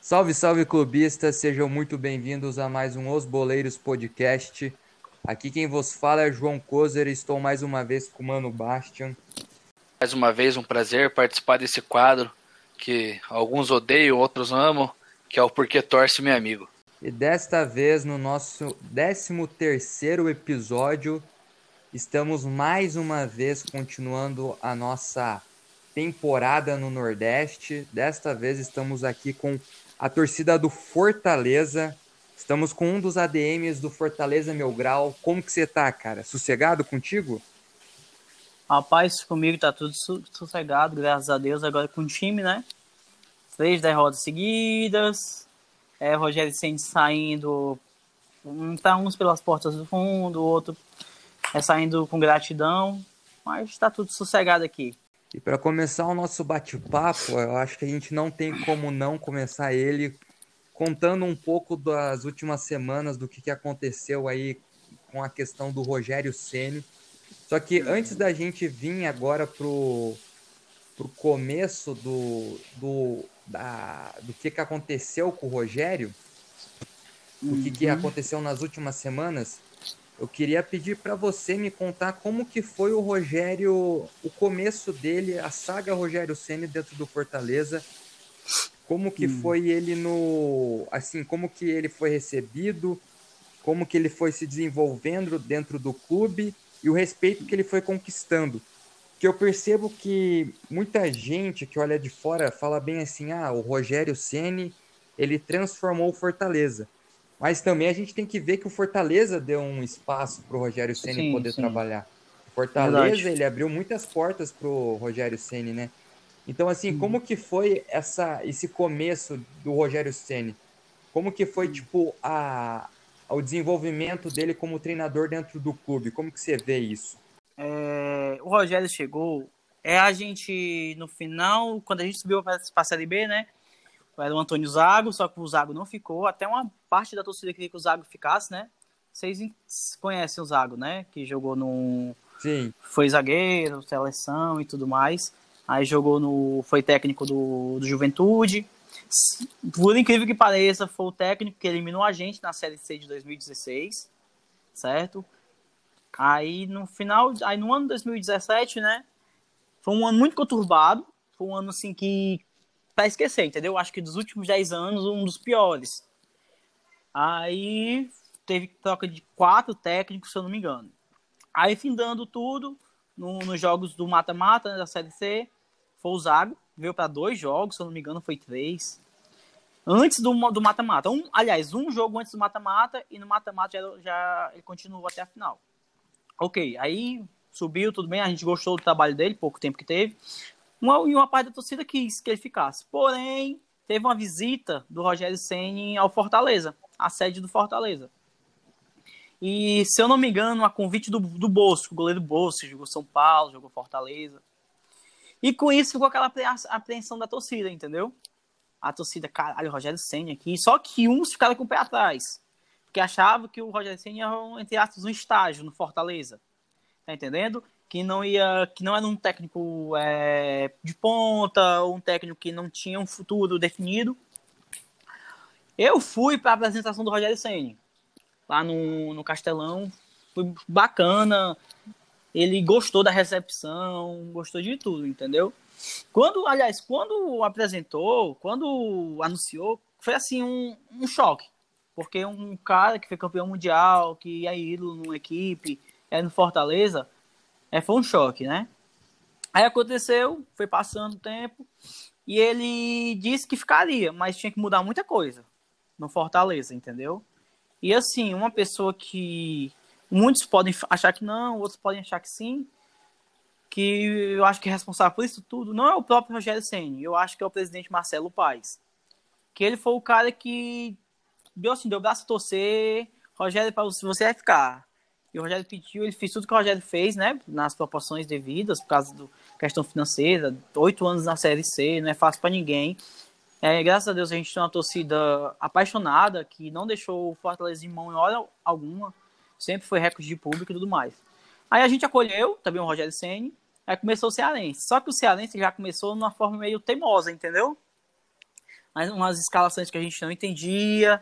Salve, salve clubistas, sejam muito bem-vindos a mais um Os Boleiros Podcast. Aqui quem vos fala é João Kozer e estou mais uma vez com o Mano Bastian. Mais uma vez um prazer participar desse quadro que alguns odeiam, outros amam, que é o Porquê Torce Meu Amigo. E desta vez, no nosso 13 terceiro episódio, estamos mais uma vez continuando a nossa temporada no Nordeste. Desta vez estamos aqui com a torcida do Fortaleza. Estamos com um dos ADMs do Fortaleza Meu Grau. Como que você tá, cara? Sossegado contigo? Rapaz, comigo tá tudo sossegado, graças a Deus. Agora com o time, né? Três derrotas seguidas. É, Rogério Senna saindo. Um tá uns pelas portas do fundo, o outro é saindo com gratidão. Mas tá tudo sossegado aqui. E para começar o nosso bate-papo, eu acho que a gente não tem como não começar ele contando um pouco das últimas semanas, do que, que aconteceu aí com a questão do Rogério Ceni. Só que antes da gente vir agora pro, pro começo do, do, da, do que, que aconteceu com o Rogério, o que, que uhum. aconteceu nas últimas semanas, eu queria pedir para você me contar como que foi o Rogério, o começo dele, a saga Rogério Ceni dentro do Fortaleza. Como que hum. foi ele no, assim, como que ele foi recebido, como que ele foi se desenvolvendo dentro do clube e o respeito que ele foi conquistando. Que eu percebo que muita gente que olha de fora fala bem assim: "Ah, o Rogério Ceni, ele transformou o Fortaleza". Mas também a gente tem que ver que o Fortaleza deu um espaço para o Rogério Ceni poder sim. trabalhar. O Fortaleza Verdade. ele abriu muitas portas para o Rogério Ceni, né? Então assim, hum. como que foi essa esse começo do Rogério Ceni? Como que foi tipo a o desenvolvimento dele como treinador dentro do clube? Como que você vê isso? É, o Rogério chegou, é a gente no final, quando a gente subiu para a Série B, né? Era o Antônio Zago, só que o Zago não ficou. Até uma parte da torcida queria que o Zago ficasse, né? Vocês conhecem o Zago, né? Que jogou no. Sim. Foi zagueiro, seleção e tudo mais. Aí jogou no. Foi técnico do, do Juventude. Por incrível que pareça, foi o técnico que eliminou a gente na Série C de 2016. Certo? Aí no final. Aí no ano de 2017, né? Foi um ano muito conturbado. Foi um ano assim que para esquecer, entendeu? Acho que dos últimos 10 anos, um dos piores. Aí teve troca de quatro técnicos, se eu não me engano. Aí, findando tudo, no, nos jogos do mata-mata né, da Série C, foi o Zago, veio para dois jogos, se eu não me engano, foi três. Antes do mata-mata. Um, aliás, um jogo antes do mata-mata, e no mata-mata já, já ele continuou até a final. Ok, aí subiu, tudo bem, a gente gostou do trabalho dele, pouco tempo que teve. Uma, e uma parte da torcida quis que ele ficasse. Porém, teve uma visita do Rogério Senni ao Fortaleza, a sede do Fortaleza. E, se eu não me engano, a convite do, do Bosco, o goleiro Bosco, jogou São Paulo, jogou Fortaleza. E com isso ficou aquela apreensão da torcida, entendeu? A torcida, caralho, o Rogério Senna aqui. Só que uns ficaram com o pé atrás. Porque achavam que o Rogério Senna era, entre aspas, um estágio no Fortaleza. Tá entendendo? Que não ia, que não era um técnico é, de ponta, ou um técnico que não tinha um futuro definido. Eu fui para a apresentação do Rogério Senni, lá no, no Castelão, foi bacana. Ele gostou da recepção, gostou de tudo, entendeu? Quando, aliás, quando apresentou, quando anunciou, foi assim um, um choque, porque um cara que foi campeão mundial, que é ídolo numa equipe, é no Fortaleza, é, foi um choque, né? Aí aconteceu, foi passando o tempo, e ele disse que ficaria, mas tinha que mudar muita coisa no Fortaleza, entendeu? E assim, uma pessoa que muitos podem achar que não, outros podem achar que sim, que eu acho que é responsável por isso tudo não é o próprio Rogério Senni, eu acho que é o presidente Marcelo Paes. Que ele foi o cara que deu assim, deu braço a torcer, Rogério, se você vai ficar, e o Rogério pediu, ele fez tudo que o Rogério fez, né? Nas proporções devidas, por causa da questão financeira. Oito anos na Série C, não é fácil para ninguém. É, graças a Deus a gente tem uma torcida apaixonada, que não deixou o Fortaleza em mão em hora alguma. Sempre foi recorde de público e tudo mais. Aí a gente acolheu também o Rogério Senni, aí começou o Cearense. Só que o Cearense já começou de uma forma meio teimosa, entendeu? Mas umas escalações que a gente não entendia,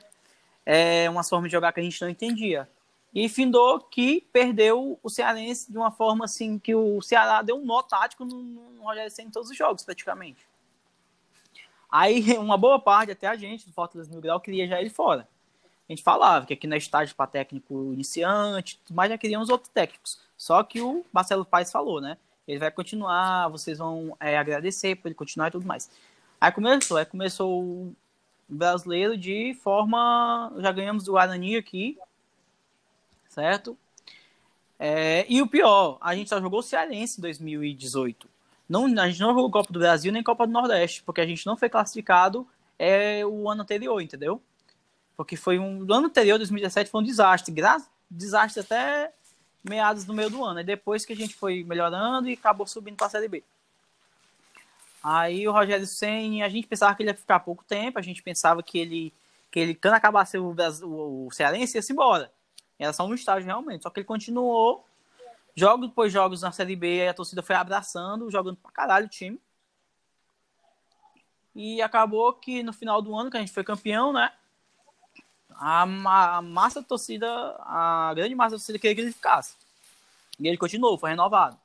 é, umas formas de jogar que a gente não entendia. E findou que perdeu o Cearense de uma forma assim que o Ceará deu um nó tático no, no Rogério Senna em todos os jogos, praticamente. Aí uma boa parte, até a gente do Fortaleza no Grau, queria já ele fora. A gente falava que aqui na estágio para técnico iniciante, mas já queríamos outros técnicos. Só que o Marcelo Paes falou, né? Ele vai continuar, vocês vão é, agradecer por ele continuar e tudo mais. Aí começou, aí começou o brasileiro de forma. Já ganhamos o Guarani aqui, certo? É, e o pior, a gente só jogou o Cearense em 2018. Não, a gente não jogou Copa do Brasil nem Copa do Nordeste, porque a gente não foi classificado é, o ano anterior, entendeu? Porque foi um. O ano anterior, 2017, foi um desastre. Gra desastre até meados do meio do ano. E depois que a gente foi melhorando e acabou subindo para a Série B. Aí o Rogério Senna, a gente pensava que ele ia ficar pouco tempo, a gente pensava que ele, que ele quando acabasse o, o, o Cearense, ia se embora. Era só um estágio realmente. Só que ele continuou, jogos depois jogos na Série B, a torcida foi abraçando, jogando pra caralho o time. E acabou que no final do ano, que a gente foi campeão, né? A, a massa da torcida, a grande massa da torcida queria que ele ficasse. E ele continuou, foi renovado.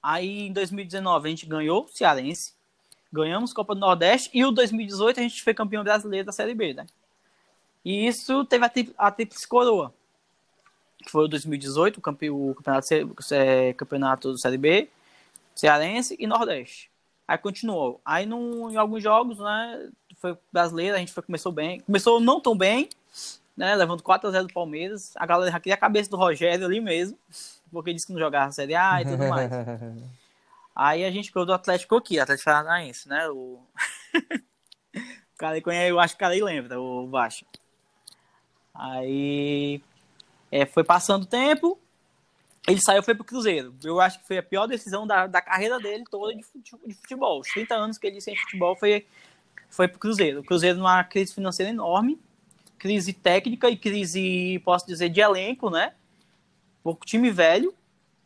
Aí em 2019 a gente ganhou o Cearense, ganhamos Copa do Nordeste e o 2018 a gente foi campeão brasileiro da Série B, né? E isso teve a, a Tríplice Coroa, que foi o 2018, o, campe, o campeonato, é, campeonato da Série B, Cearense e Nordeste. Aí continuou. Aí num, em alguns jogos, né, foi brasileiro, a gente foi, começou bem. Começou não tão bem, né, levando 4 a 0 do Palmeiras. A galera queria a cabeça do Rogério ali mesmo porque disse que não jogava Série A e tudo mais. Aí a gente pegou do Atlético aqui, Atlético Paranaense, né? O... o cara conhece, eu acho que o cara aí lembra, o Baixo. Aí é, foi passando o tempo, ele saiu foi pro Cruzeiro. Eu acho que foi a pior decisão da, da carreira dele toda de futebol. Os 30 anos que ele sem futebol foi, foi pro Cruzeiro. O Cruzeiro numa crise financeira enorme, crise técnica e crise, posso dizer, de elenco, né? o time velho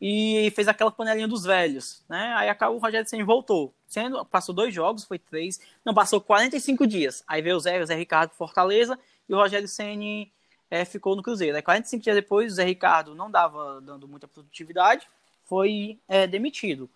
e fez aquela panelinha dos velhos, né? Aí acabou o Rogério Senna voltou. Sendo, passou dois jogos, foi três, não, passou 45 dias. Aí veio o Zé, o Zé Ricardo Fortaleza e o Rogério Senna é, ficou no Cruzeiro. Aí 45 dias depois, o Zé Ricardo não dava dando muita produtividade, foi é, demitido.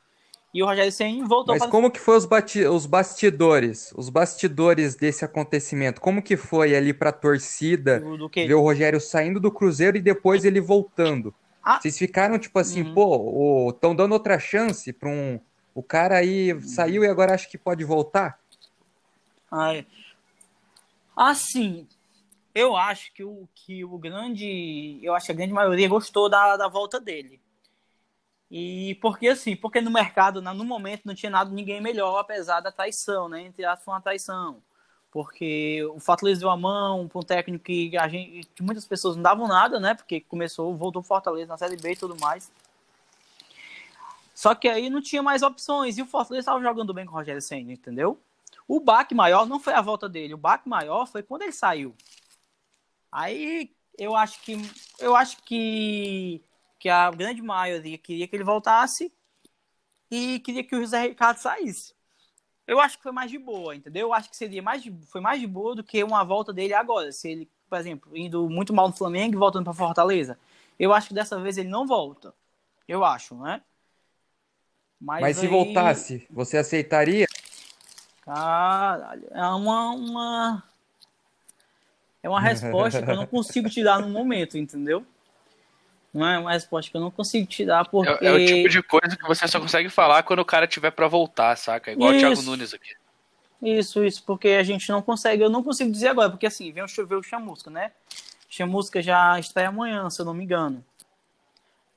E o Rogério Senna voltou Mas como que foi os, os bastidores? Os bastidores desse acontecimento? Como que foi ali para a torcida ver o Rogério saindo do Cruzeiro e depois ele voltando? Ah. Vocês ficaram tipo assim, uhum. pô, estão dando outra chance para um. O cara aí saiu e agora acha que pode voltar? Ai. Assim, eu acho que o, que o grande. Eu acho que a grande maioria gostou da, da volta dele. E porque assim, porque no mercado, no momento, não tinha nada, ninguém melhor, apesar da traição, né? Entre aspas, uma traição porque o Fortaleza deu a mão para um técnico que, a gente, muitas pessoas não davam nada, né? Porque começou, voltou Fortaleza na Série B e tudo mais. Só que aí não tinha mais opções e o Fortaleza estava jogando bem com o Rogério Senna, entendeu? O baque maior não foi a volta dele, o baque maior foi quando ele saiu. Aí eu acho que eu acho que que a grande maioria queria que ele voltasse e queria que o José Ricardo saísse. Eu acho que foi mais de boa, entendeu? Eu acho que seria mais de, foi mais de boa do que uma volta dele agora. Se ele, por exemplo, indo muito mal no Flamengo e voltando para Fortaleza. Eu acho que dessa vez ele não volta. Eu acho, né? Mas, Mas se voltasse, você aceitaria? Caralho, é uma, uma... É uma resposta que eu não consigo te dar no momento, entendeu? Não é uma resposta que eu não consigo te dar porque... É, é, o tipo de coisa que você só consegue falar quando o cara tiver para voltar, saca? Igual isso, o Thiago Nunes aqui. Isso, isso, porque a gente não consegue, eu não consigo dizer agora, porque assim, vem chover o Chamusca, né? Chamusca já estreia amanhã, se eu não me engano.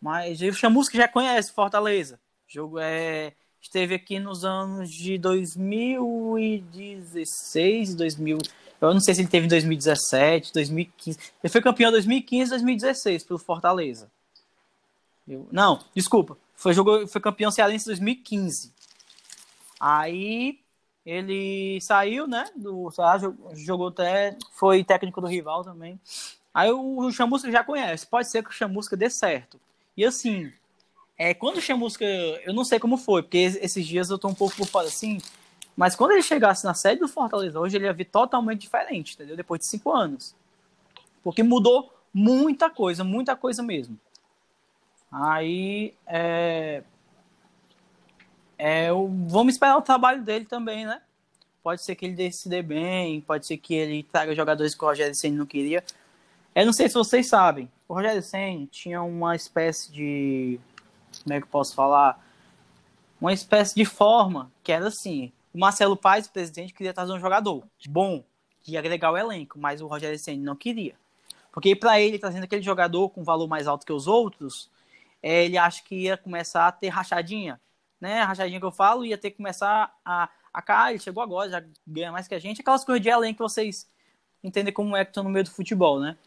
Mas o Chamusca já conhece Fortaleza. O jogo é esteve aqui nos anos de 2016, 2000, eu não sei se ele teve em 2017, 2015. Ele foi campeão em 2015, 2016 pelo Fortaleza. Eu, não, desculpa. Foi, jogou, foi campeão cearense em 2015. Aí ele saiu, né? Do Ceará, jogou até. Foi técnico do rival também. Aí o, o Chamusca já conhece. Pode ser que o Chamusca dê certo. E assim, é, quando o Chamusca, eu não sei como foi, porque esses dias eu tô um pouco por fora assim, mas quando ele chegasse na sede do Fortaleza hoje, ele ia vir totalmente diferente, entendeu? Depois de cinco anos. Porque mudou muita coisa, muita coisa mesmo. Aí, é, é, vamos esperar o trabalho dele também, né? Pode ser que ele decida bem, pode ser que ele traga jogadores que o Rogério Senna não queria. Eu não sei se vocês sabem, o Rogério Senna tinha uma espécie de. Como é que eu posso falar? Uma espécie de forma que era assim: o Marcelo Paes, o presidente, queria trazer um jogador bom, que ia agregar o elenco, mas o Rogério Senna não queria. Porque para ele, trazendo aquele jogador com valor mais alto que os outros, é, ele acha que ia começar a ter rachadinha. Né? A rachadinha que eu falo ia ter que começar a a cara, ele chegou agora, já ganha mais que a gente. Aquelas coisas de além que vocês entendem como é que estão no meio do futebol, né?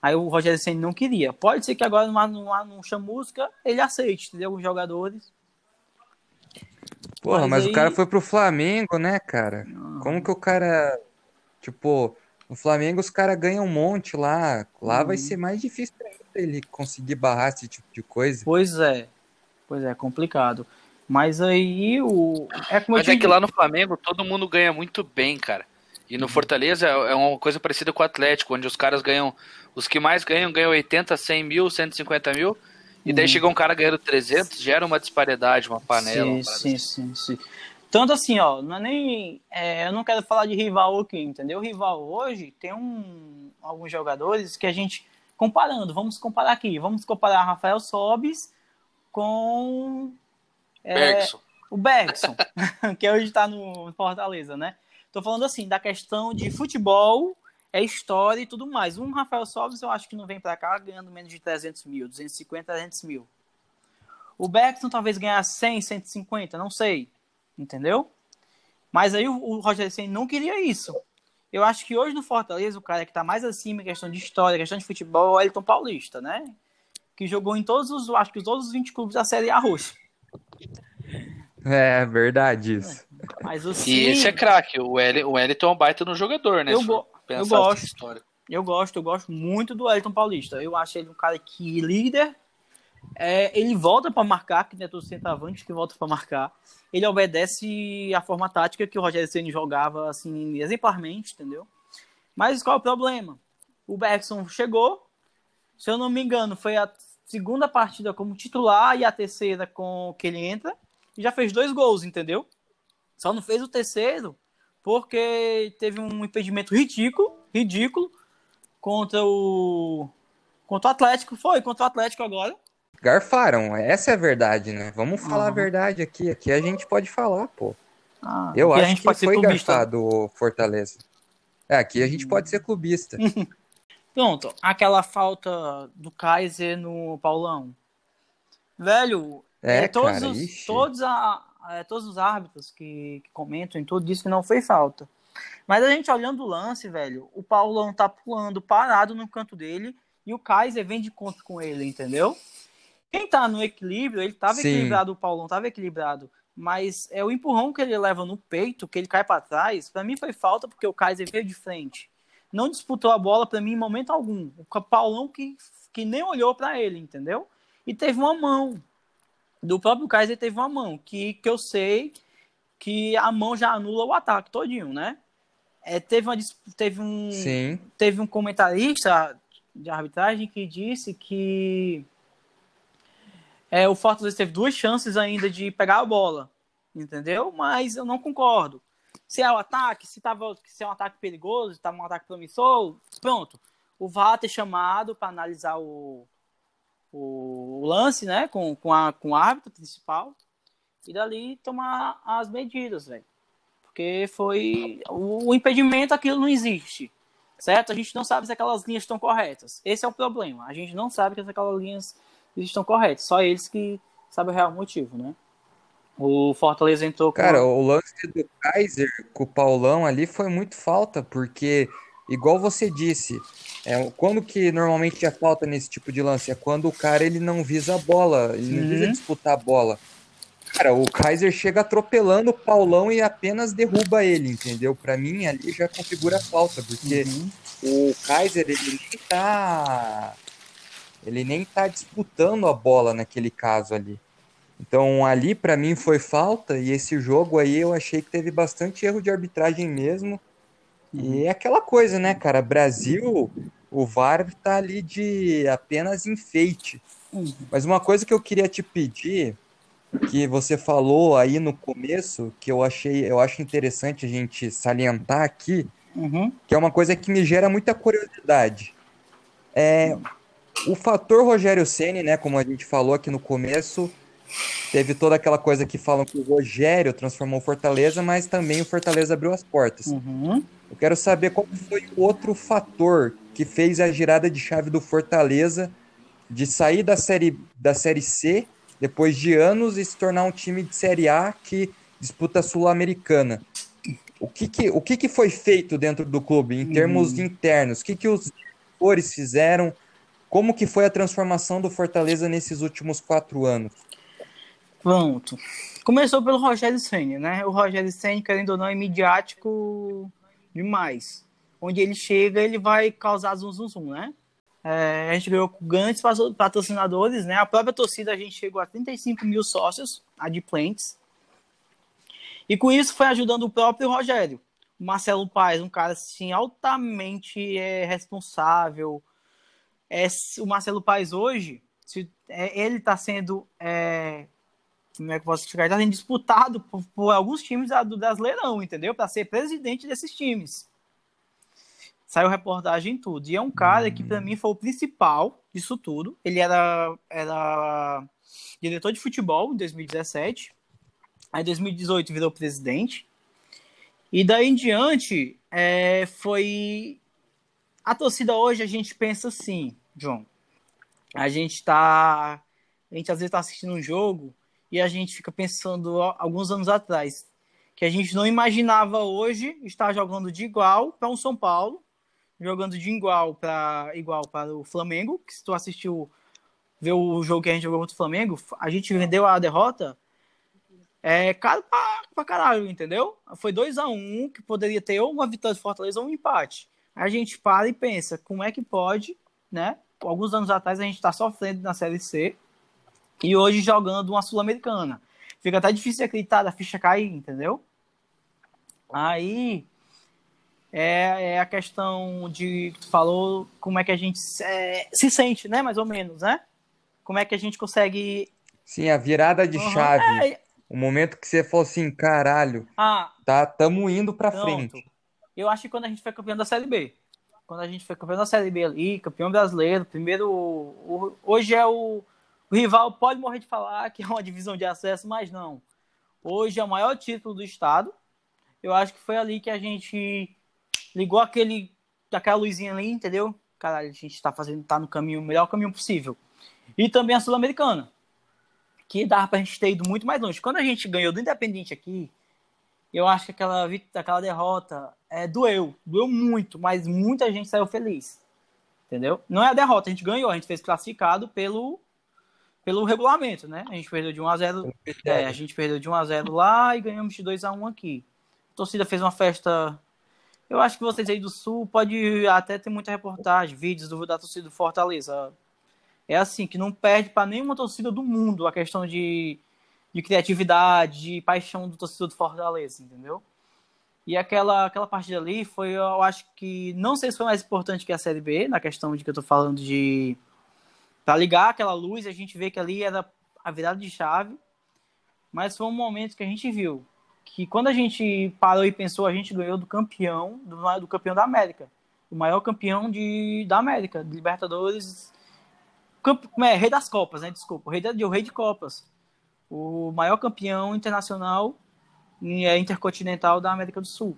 Aí o Rogério Senna não queria. Pode ser que agora numa, numa, num chamusca ele aceite, entendeu? Os jogadores. Porra, mas, mas aí... o cara foi pro Flamengo, né, cara? Ah. Como que o cara. Tipo, no Flamengo os caras ganham um monte lá. Lá vai uhum. ser mais difícil pra ele conseguir barrar esse tipo de coisa. Pois é. Pois é, complicado. Mas aí o. É como Mas é que lá no Flamengo todo mundo ganha muito bem, cara. E no Fortaleza é, é uma coisa parecida com o Atlético, onde os caras ganham. Os que mais ganham, ganham 80, 100 mil, 150 mil. E daí hum. chega um cara ganhando 300, gera uma disparidade, uma panela. Sim, sim, assim. sim, sim. Tanto assim, ó, não é nem. É, eu não quero falar de rival aqui, entendeu? O rival hoje tem um, alguns jogadores que a gente. Comparando, vamos comparar aqui. Vamos comparar Rafael Sobis com é, Bergson. O Bergson, que hoje está no Fortaleza, né? Tô falando assim, da questão de futebol, é história e tudo mais. Um Rafael Sobres eu acho que não vem para cá ganhando menos de 300 mil, 250, 300 mil. O Bergson talvez ganhasse 100, 150, não sei. Entendeu? Mas aí o, o Roger Senna não queria isso. Eu acho que hoje no Fortaleza, o cara que está mais acima em questão de história, questão de futebol, é o Elton Paulista, né? Que jogou em todos os, acho que todos os 20 clubes da Série A roxa. É, verdade isso. Mas o E esse é craque, o, El, o Wellington é um baita no jogador, né? Eu, go eu gosto. Eu gosto, eu gosto muito do Wellington Paulista. Eu acho ele um cara que líder. É, ele volta para marcar, que não é todo centroavante que volta para marcar. Ele obedece a forma tática que o Rogério Ceni jogava assim exemplarmente, entendeu? Mas qual é o problema? O Bergson chegou, se eu não me engano, foi a segunda partida como titular e a terceira com que ele entra e já fez dois gols, entendeu? Só não fez o terceiro porque teve um impedimento ridículo, ridículo contra o contra o Atlético, foi contra o Atlético agora. Garfaram, essa é a verdade, né? Vamos falar uhum. a verdade aqui, aqui a gente pode falar, pô. Ah, Eu acho que foi garfado o Fortaleza. É, aqui a gente pode ser clubista. Pronto, aquela falta do Kaiser no Paulão. Velho, é, é todos, cara, os, todos, a, é, todos os árbitros que, que comentam em tudo dizem que não foi falta. Mas a gente olhando o lance, velho, o Paulão tá pulando parado no canto dele e o Kaiser vem de conta com ele, entendeu? Quem tá no equilíbrio, ele tava Sim. equilibrado, o Paulão tava equilibrado. Mas é o empurrão que ele leva no peito, que ele cai para trás, para mim foi falta porque o Kaiser veio de frente não disputou a bola para mim em momento algum. O Paulão que, que nem olhou para ele, entendeu? E teve uma mão. Do próprio Kaiser teve uma mão, que, que eu sei que a mão já anula o ataque todinho, né? É, teve, uma, teve, um, Sim. teve um comentarista de arbitragem que disse que é, o Fortaleza teve duas chances ainda de pegar a bola, entendeu? Mas eu não concordo se é o ataque, se, tava, se é um ataque perigoso, se estava um ataque promissor, pronto. O VAR ter chamado para analisar o, o, o, lance, né, com, com, a, com o árbitro principal, e dali tomar as medidas, velho. Porque foi. O, o impedimento, aquilo não existe. Certo? A gente não sabe se aquelas linhas estão corretas. Esse é o problema. A gente não sabe se aquelas linhas estão corretas. Só eles que sabem o real motivo, né? O Fortaleza entrou com. Cara, o lance do Kaiser com o Paulão ali foi muito falta, porque, igual você disse, é, quando que normalmente é falta nesse tipo de lance? É quando o cara ele não visa a bola, ele não visa uhum. disputar a bola. Cara, o Kaiser chega atropelando o Paulão e apenas derruba ele, entendeu? Para mim ali já configura falta, porque uhum. o Kaiser ele nem tá Ele nem tá disputando a bola naquele caso ali. Então ali para mim foi falta e esse jogo aí eu achei que teve bastante erro de arbitragem mesmo. E é aquela coisa, né, cara? Brasil, o VAR tá ali de apenas enfeite. Uhum. Mas uma coisa que eu queria te pedir, que você falou aí no começo, que eu achei, eu acho interessante a gente salientar aqui, uhum. que é uma coisa que me gera muita curiosidade. É o fator Rogério Ceni, né, como a gente falou aqui no começo, Teve toda aquela coisa que falam que o Rogério transformou o Fortaleza, mas também o Fortaleza abriu as portas. Uhum. Eu quero saber qual foi o outro fator que fez a girada de chave do Fortaleza de sair da série, da série C depois de anos e se tornar um time de Série A que disputa a Sul-Americana. O, que, que, o que, que foi feito dentro do clube em termos uhum. internos? O que, que os diretores fizeram? Como que foi a transformação do Fortaleza nesses últimos quatro anos? Pronto. Começou pelo Rogério Senna, né? O Rogério Senna, querendo ou não, é midiático demais. Onde ele chega, ele vai causar zum zum zum, né? É, a gente ganhou com grandes patrocinadores, né? A própria torcida, a gente chegou a 35 mil sócios, a de Plants. E com isso foi ajudando o próprio Rogério. O Marcelo Paes, um cara assim, altamente é, responsável. É, o Marcelo Paes hoje, se, é, ele está sendo é, como é que posso explicar? Está sendo disputado por, por, alguns times do Brasileirão, entendeu? Para ser presidente desses times. Saiu reportagem em tudo. E é um cara que, para mim, foi o principal disso tudo. Ele era, era diretor de futebol em 2017. Aí, em 2018, virou presidente. E daí em diante, é, foi. A torcida hoje, a gente pensa assim, John. A gente está. A gente às vezes está assistindo um jogo e a gente fica pensando alguns anos atrás que a gente não imaginava hoje estar jogando de igual para um São Paulo, jogando de igual para igual para o Flamengo, que se tu assistiu ver o jogo que a gente jogou contra o Flamengo, a gente vendeu a derrota é caro pra, pra caralho, entendeu? Foi 2 a 1 um, que poderia ter ou uma vitória de Fortaleza ou um empate. A gente para e pensa, como é que pode, né? Alguns anos atrás a gente está sofrendo na Série C, e hoje jogando uma Sul-Americana. Fica até difícil de acreditar da ficha cair, entendeu? Aí é, é a questão de que tu falou como é que a gente é, se sente, né? Mais ou menos, né? Como é que a gente consegue. Sim, a virada de uhum. chave. É... O momento que você falou assim, caralho, ah, tá, tamo indo pra pronto. frente. Eu acho que quando a gente foi campeão da Série B. Quando a gente foi campeão da Série B ali, campeão brasileiro, primeiro. O, hoje é o o rival pode morrer de falar que é uma divisão de acesso, mas não. Hoje é o maior título do estado. Eu acho que foi ali que a gente ligou aquele, aquela luzinha ali, entendeu? Caralho, a gente está fazendo, tá no caminho, o melhor caminho possível. E também a Sul-Americana, que dava pra gente ter ido muito mais longe. Quando a gente ganhou do Independente aqui, eu acho que aquela, aquela derrota é, doeu, doeu muito, mas muita gente saiu feliz. Entendeu? Não é a derrota, a gente ganhou, a gente fez classificado pelo pelo regulamento, né? A gente perdeu de 1 a 0, é, a gente perdeu de 1 a 0 lá e ganhamos de 2 a 1 aqui. A torcida fez uma festa. Eu acho que vocês aí do Sul pode até ter muita reportagem, vídeos do, da torcida do Fortaleza. É assim, que não perde para nenhuma torcida do mundo a questão de, de criatividade, de paixão do torcedor do Fortaleza, entendeu? E aquela, aquela partida ali foi, eu acho que, não sei se foi mais importante que a Série B, na questão de que eu tô falando de para ligar aquela luz, a gente vê que ali era a virada de chave, mas foi um momento que a gente viu que quando a gente parou e pensou, a gente ganhou do campeão, do, do campeão da América, o maior campeão de, da América, de Libertadores, camp, é, rei das Copas, né? Desculpa, o rei, de, o rei de Copas, o maior campeão internacional é, intercontinental da América do Sul,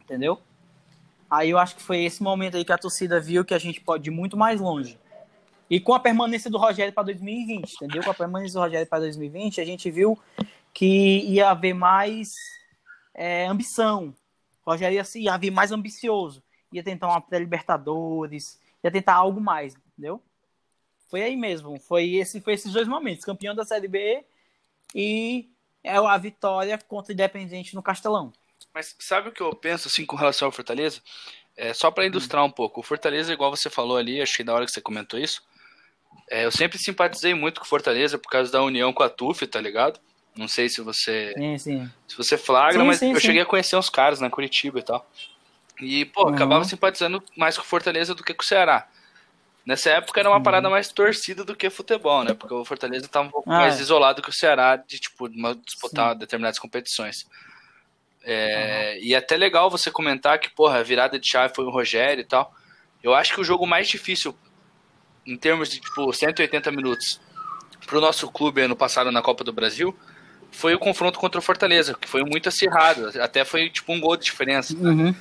entendeu? Aí eu acho que foi esse momento aí que a torcida viu que a gente pode ir muito mais longe. E com a permanência do Rogério para 2020, entendeu? Com a permanência do Rogério para 2020, a gente viu que ia haver mais é, ambição. O Rogério ia, ia haver mais ambicioso. Ia tentar uma pré-Libertadores, ia tentar algo mais, entendeu? Foi aí mesmo. Foi, esse, foi esses dois momentos. Campeão da Série B e é a vitória contra o Independente no Castelão. Mas sabe o que eu penso assim com relação ao Fortaleza? É, só para ilustrar um pouco, o Fortaleza, igual você falou ali, achei da hora que você comentou isso, É, eu sempre simpatizei muito com Fortaleza por causa da união com a TUF, tá ligado? Não sei se você. Sim, sim. Se você flagra, Sim, mas sim, eu sim. cheguei a conhecer uns caras na Curitiba e tal. E, pô, Uhum. acabava simpatizando mais com Fortaleza do que com o Ceará. Nessa época era uma parada mais torcida do que futebol, né? Porque o Fortaleza tava um pouco Ah, mais é. isolado que o Ceará de, tipo, disputar determinadas competições. É, E é até legal você comentar que, porra, a virada de chave foi o Rogério e tal. Eu acho que o jogo mais difícil, em termos de, tipo, 180 minutos, pro nosso clube ano passado na Copa do Brasil, foi o confronto contra o Fortaleza, que foi muito acirrado. Até foi, tipo, um gol de diferença. Uhum.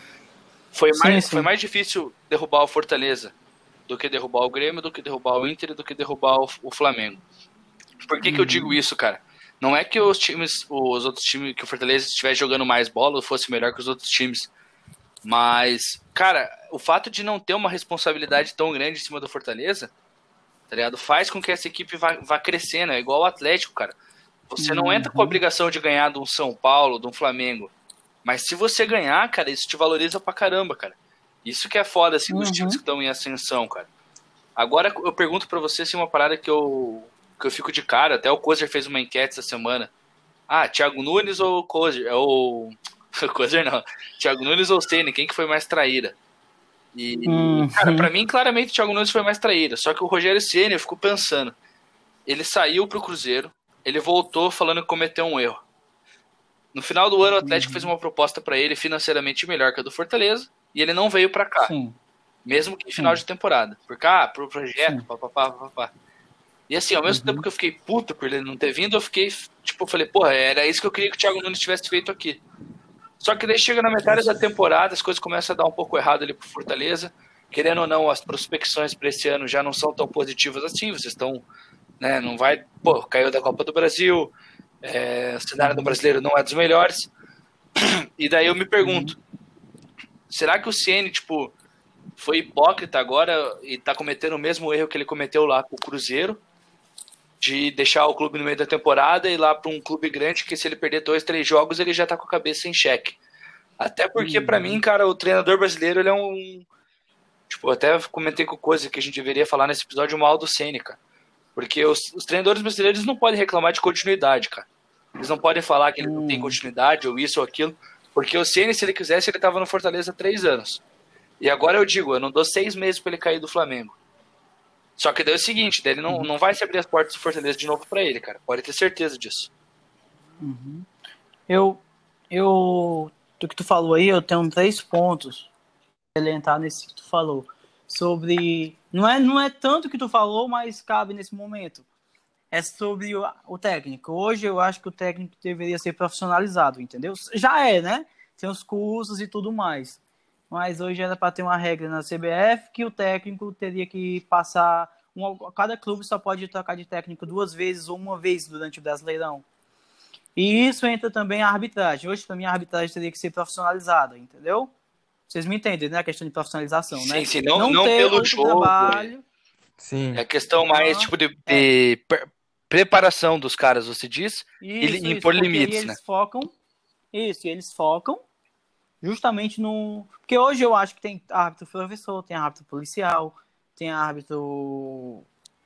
Foi Sim, mais, sim. foi mais difícil derrubar o Fortaleza do que derrubar o Grêmio, do que derrubar o Inter e do que derrubar o, o Flamengo. Por que, que eu digo isso, cara? Não é que os times, os outros times, que o Fortaleza estivesse jogando mais bola ou fosse melhor que os outros times. Mas, cara, o fato de não ter uma responsabilidade tão grande em cima do Fortaleza, tá ligado? Faz com que essa equipe vá, vá crescendo. É igual o Atlético, cara. Você não entra com a obrigação de ganhar de um São Paulo, de um Flamengo. Mas se você ganhar, cara, isso te valoriza pra caramba, cara. Isso que é foda, assim, dos Uhum. times que estão em ascensão, cara. Agora eu pergunto pra você, assim, uma parada que eu, que eu fico de cara. Até o Kozer fez uma enquete essa semana. Ah, Thiago Nunes ou Kozer? É o... Kozer não. Thiago Nunes ou Senna? Quem que foi mais traíra? E, Uhum. cara, pra mim, claramente, o Thiago Nunes foi mais traíra. Só que o Rogério Senna, eu fico pensando. Ele saiu pro Cruzeiro, ele voltou falando que cometeu um erro. No final do ano, o Atlético fez uma proposta pra ele financeiramente melhor que a do Fortaleza, e ele não veio pra cá, Sim. mesmo que em final de temporada. Porque, ah, pro projeto, Sim. papapá, papapá. E assim, ao mesmo tempo que eu fiquei puto por ele não ter vindo, eu fiquei, tipo, eu falei, porra, era isso que eu queria que o Thiago Nunes tivesse feito aqui. Só que daí chega na metade da temporada, as coisas começam a dar um pouco errado ali pro Fortaleza. Querendo ou não, as prospecções para esse ano já não são tão positivas assim. Vocês estão, né, não vai, pô, caiu da Copa do Brasil, é, o cenário do brasileiro não é dos melhores. E daí eu me pergunto, será que o Ceni, tipo, foi hipócrita agora e tá cometendo o mesmo erro que ele cometeu lá com o Cruzeiro? De deixar o clube no meio da temporada e ir lá para um clube grande que se ele perder dois, três jogos, ele já tá com a cabeça em xeque. Até porque, pra mim, cara, o treinador brasileiro, ele é um. Tipo, eu até comentei com coisa que a gente deveria falar nesse episódio mal do cara. Porque os, os treinadores brasileiros não podem reclamar de continuidade, cara. Eles não podem falar que ele não tem continuidade, ou isso ou aquilo. Porque o Ceni, se ele quisesse, ele tava no Fortaleza há três anos. E agora eu digo, eu não dou seis meses pra ele cair do Flamengo. Só que daí é o seguinte, ele não, não vai se abrir as portas do Fortaleza de novo pra ele, cara. Pode ter certeza disso. Eu, eu, do que tu falou aí, eu tenho três pontos pra ele entrar nesse que tu falou. Sobre, não é, não é tanto que tu falou, mas cabe nesse momento. É sobre o, o técnico. Hoje eu acho que o técnico deveria ser profissionalizado, entendeu? Já é, né? Tem os cursos e tudo mais. Mas hoje era para ter uma regra na CBF que o técnico teria que passar. Um, cada clube só pode trocar de técnico duas vezes ou uma vez durante o Brasileirão. E isso entra também a arbitragem. Hoje, para mim, a arbitragem teria que ser profissionalizada, entendeu? Vocês me entendem, né? A questão de profissionalização, né? Sim, sim, não- não ter pelo jogo, trabalho. Sim. É questão mais, tipo, de, de pre- preparação dos caras, você diz? Isso, Ele- isso, impor porque limites, eles né? focam. Isso, e eles focam justamente no. Porque hoje eu acho que tem árbitro professor, tem árbitro policial, tem árbitro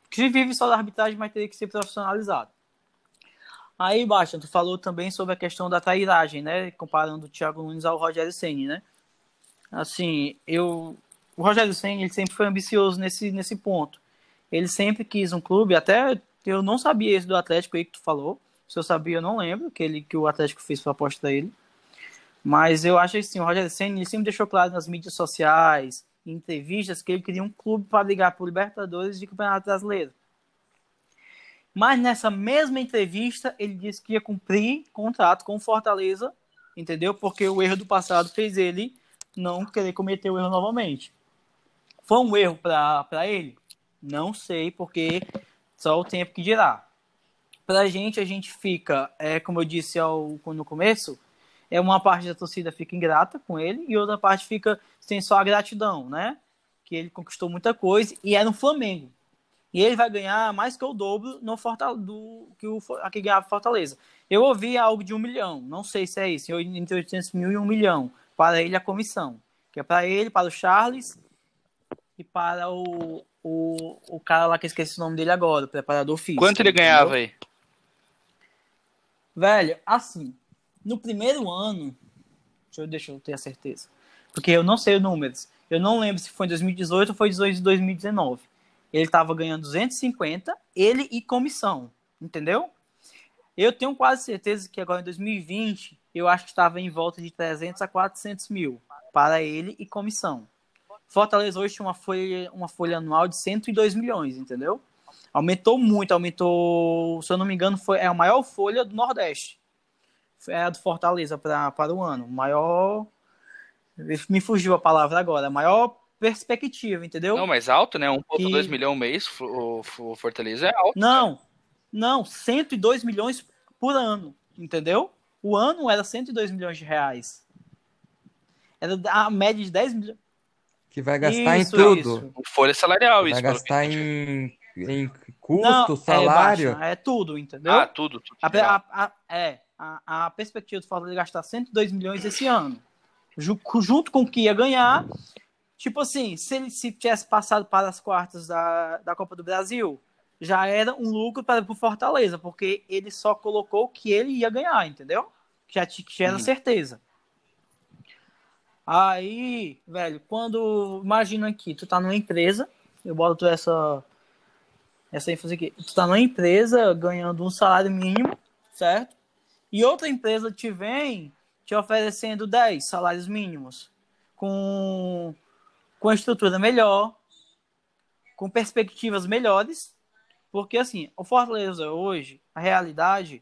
que vive só da arbitragem, mas teria que ser profissionalizado. Aí, Baixa, tu falou também sobre a questão da trairagem, né? Comparando o Thiago Nunes ao Rogério Senni, né? Assim, eu. O Rogério Senni ele sempre foi ambicioso nesse, nesse ponto. Ele sempre quis um clube, até eu não sabia esse do Atlético aí que tu falou. Se eu sabia, eu não lembro que, ele, que o Atlético fez proposta a ele. Mas eu acho assim, o Rogério Senna sempre deixou claro nas mídias sociais, em entrevistas, que ele queria um clube para brigar por Libertadores e Campeonato Brasileiro. Mas nessa mesma entrevista, ele disse que ia cumprir contrato com o Fortaleza, entendeu? Porque o erro do passado fez ele não querer cometer o erro novamente. Foi um erro para ele? Não sei, porque só o tempo que dirá. Pra gente, a gente fica, é, como eu disse ao, no começo, é uma parte da torcida fica ingrata com ele e outra parte fica sem só a gratidão, né? Que ele conquistou muita coisa e é no Flamengo. E ele vai ganhar mais que o dobro no Fortaleza, do que o aqui ganhava Fortaleza. Eu ouvi algo de um milhão, não sei se é isso, entre 800 mil e um milhão para ele a comissão, que é para ele, para o Charles e para o, o, o cara lá que esqueci o nome dele agora, o preparador físico. Quanto ele entendeu? ganhava aí? Velho, assim, no primeiro ano, deixa eu, deixa eu ter a certeza, porque eu não sei os números. Eu não lembro se foi em 2018 ou foi em 2019. Ele tava ganhando 250, ele e comissão, entendeu? Eu tenho quase certeza que agora em 2020, eu acho que estava em volta de 300 a 400 mil para ele e comissão. Fortaleza hoje tinha uma folha, uma folha anual de 102 milhões, entendeu? Aumentou muito, aumentou, se eu não me engano, foi é a maior folha do Nordeste. É a do Fortaleza pra, para o ano. Maior. Me fugiu a palavra agora. Maior perspectiva, entendeu? Não, mas alto, né? 1,2 Que- milhão mês, o, o Fortaleza é alto. Não, não, 102 milhões por ano, entendeu? O ano era 102 milhões de reais. Era a média de 10 milhões. Que vai gastar Isso, em tudo. isso. Folha salarial, Vai isso. pelo gastar em, em custo, Não, salário. É, baixa, é tudo, entendeu? Ah, tudo. tudo A, a- a- é, a, a perspectiva do Fortaleza gastar 102 milhões esse ano, ju- junto com o que ia ganhar, tipo assim, se ele se tivesse passado para as quartas da, da Copa do Brasil, já era um lucro para o Fortaleza, porque ele só colocou que ele ia ganhar, entendeu? Já, ti- que já era Uhum. certeza. Aí, velho, quando imagina aqui, tu tá numa empresa, eu boto essa essa ênfase aqui, tu tá numa empresa ganhando um salário mínimo, certo? E outra empresa te vem te oferecendo 10 salários mínimos, com, com estrutura melhor, com perspectivas melhores, porque assim, o Fortaleza hoje, a realidade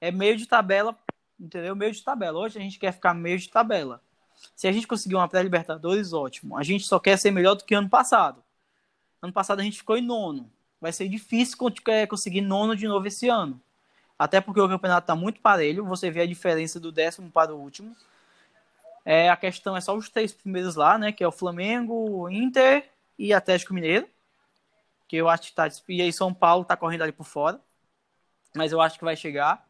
é meio de tabela, entendeu? Meio de tabela. Hoje a gente quer ficar meio de tabela. Se a gente conseguir uma pré-libertadores, ótimo. A gente só quer ser melhor do que ano passado. Ano passado a gente ficou em nono. Vai ser difícil é, conseguir nono de novo esse ano. Até porque o campeonato está muito parelho. Você vê a diferença do décimo para o último. É, a questão é só os três primeiros lá, né? Que é o Flamengo, o Inter e Atlético Mineiro. Que eu acho que tá. E aí São Paulo tá correndo ali por fora. Mas eu acho que vai chegar.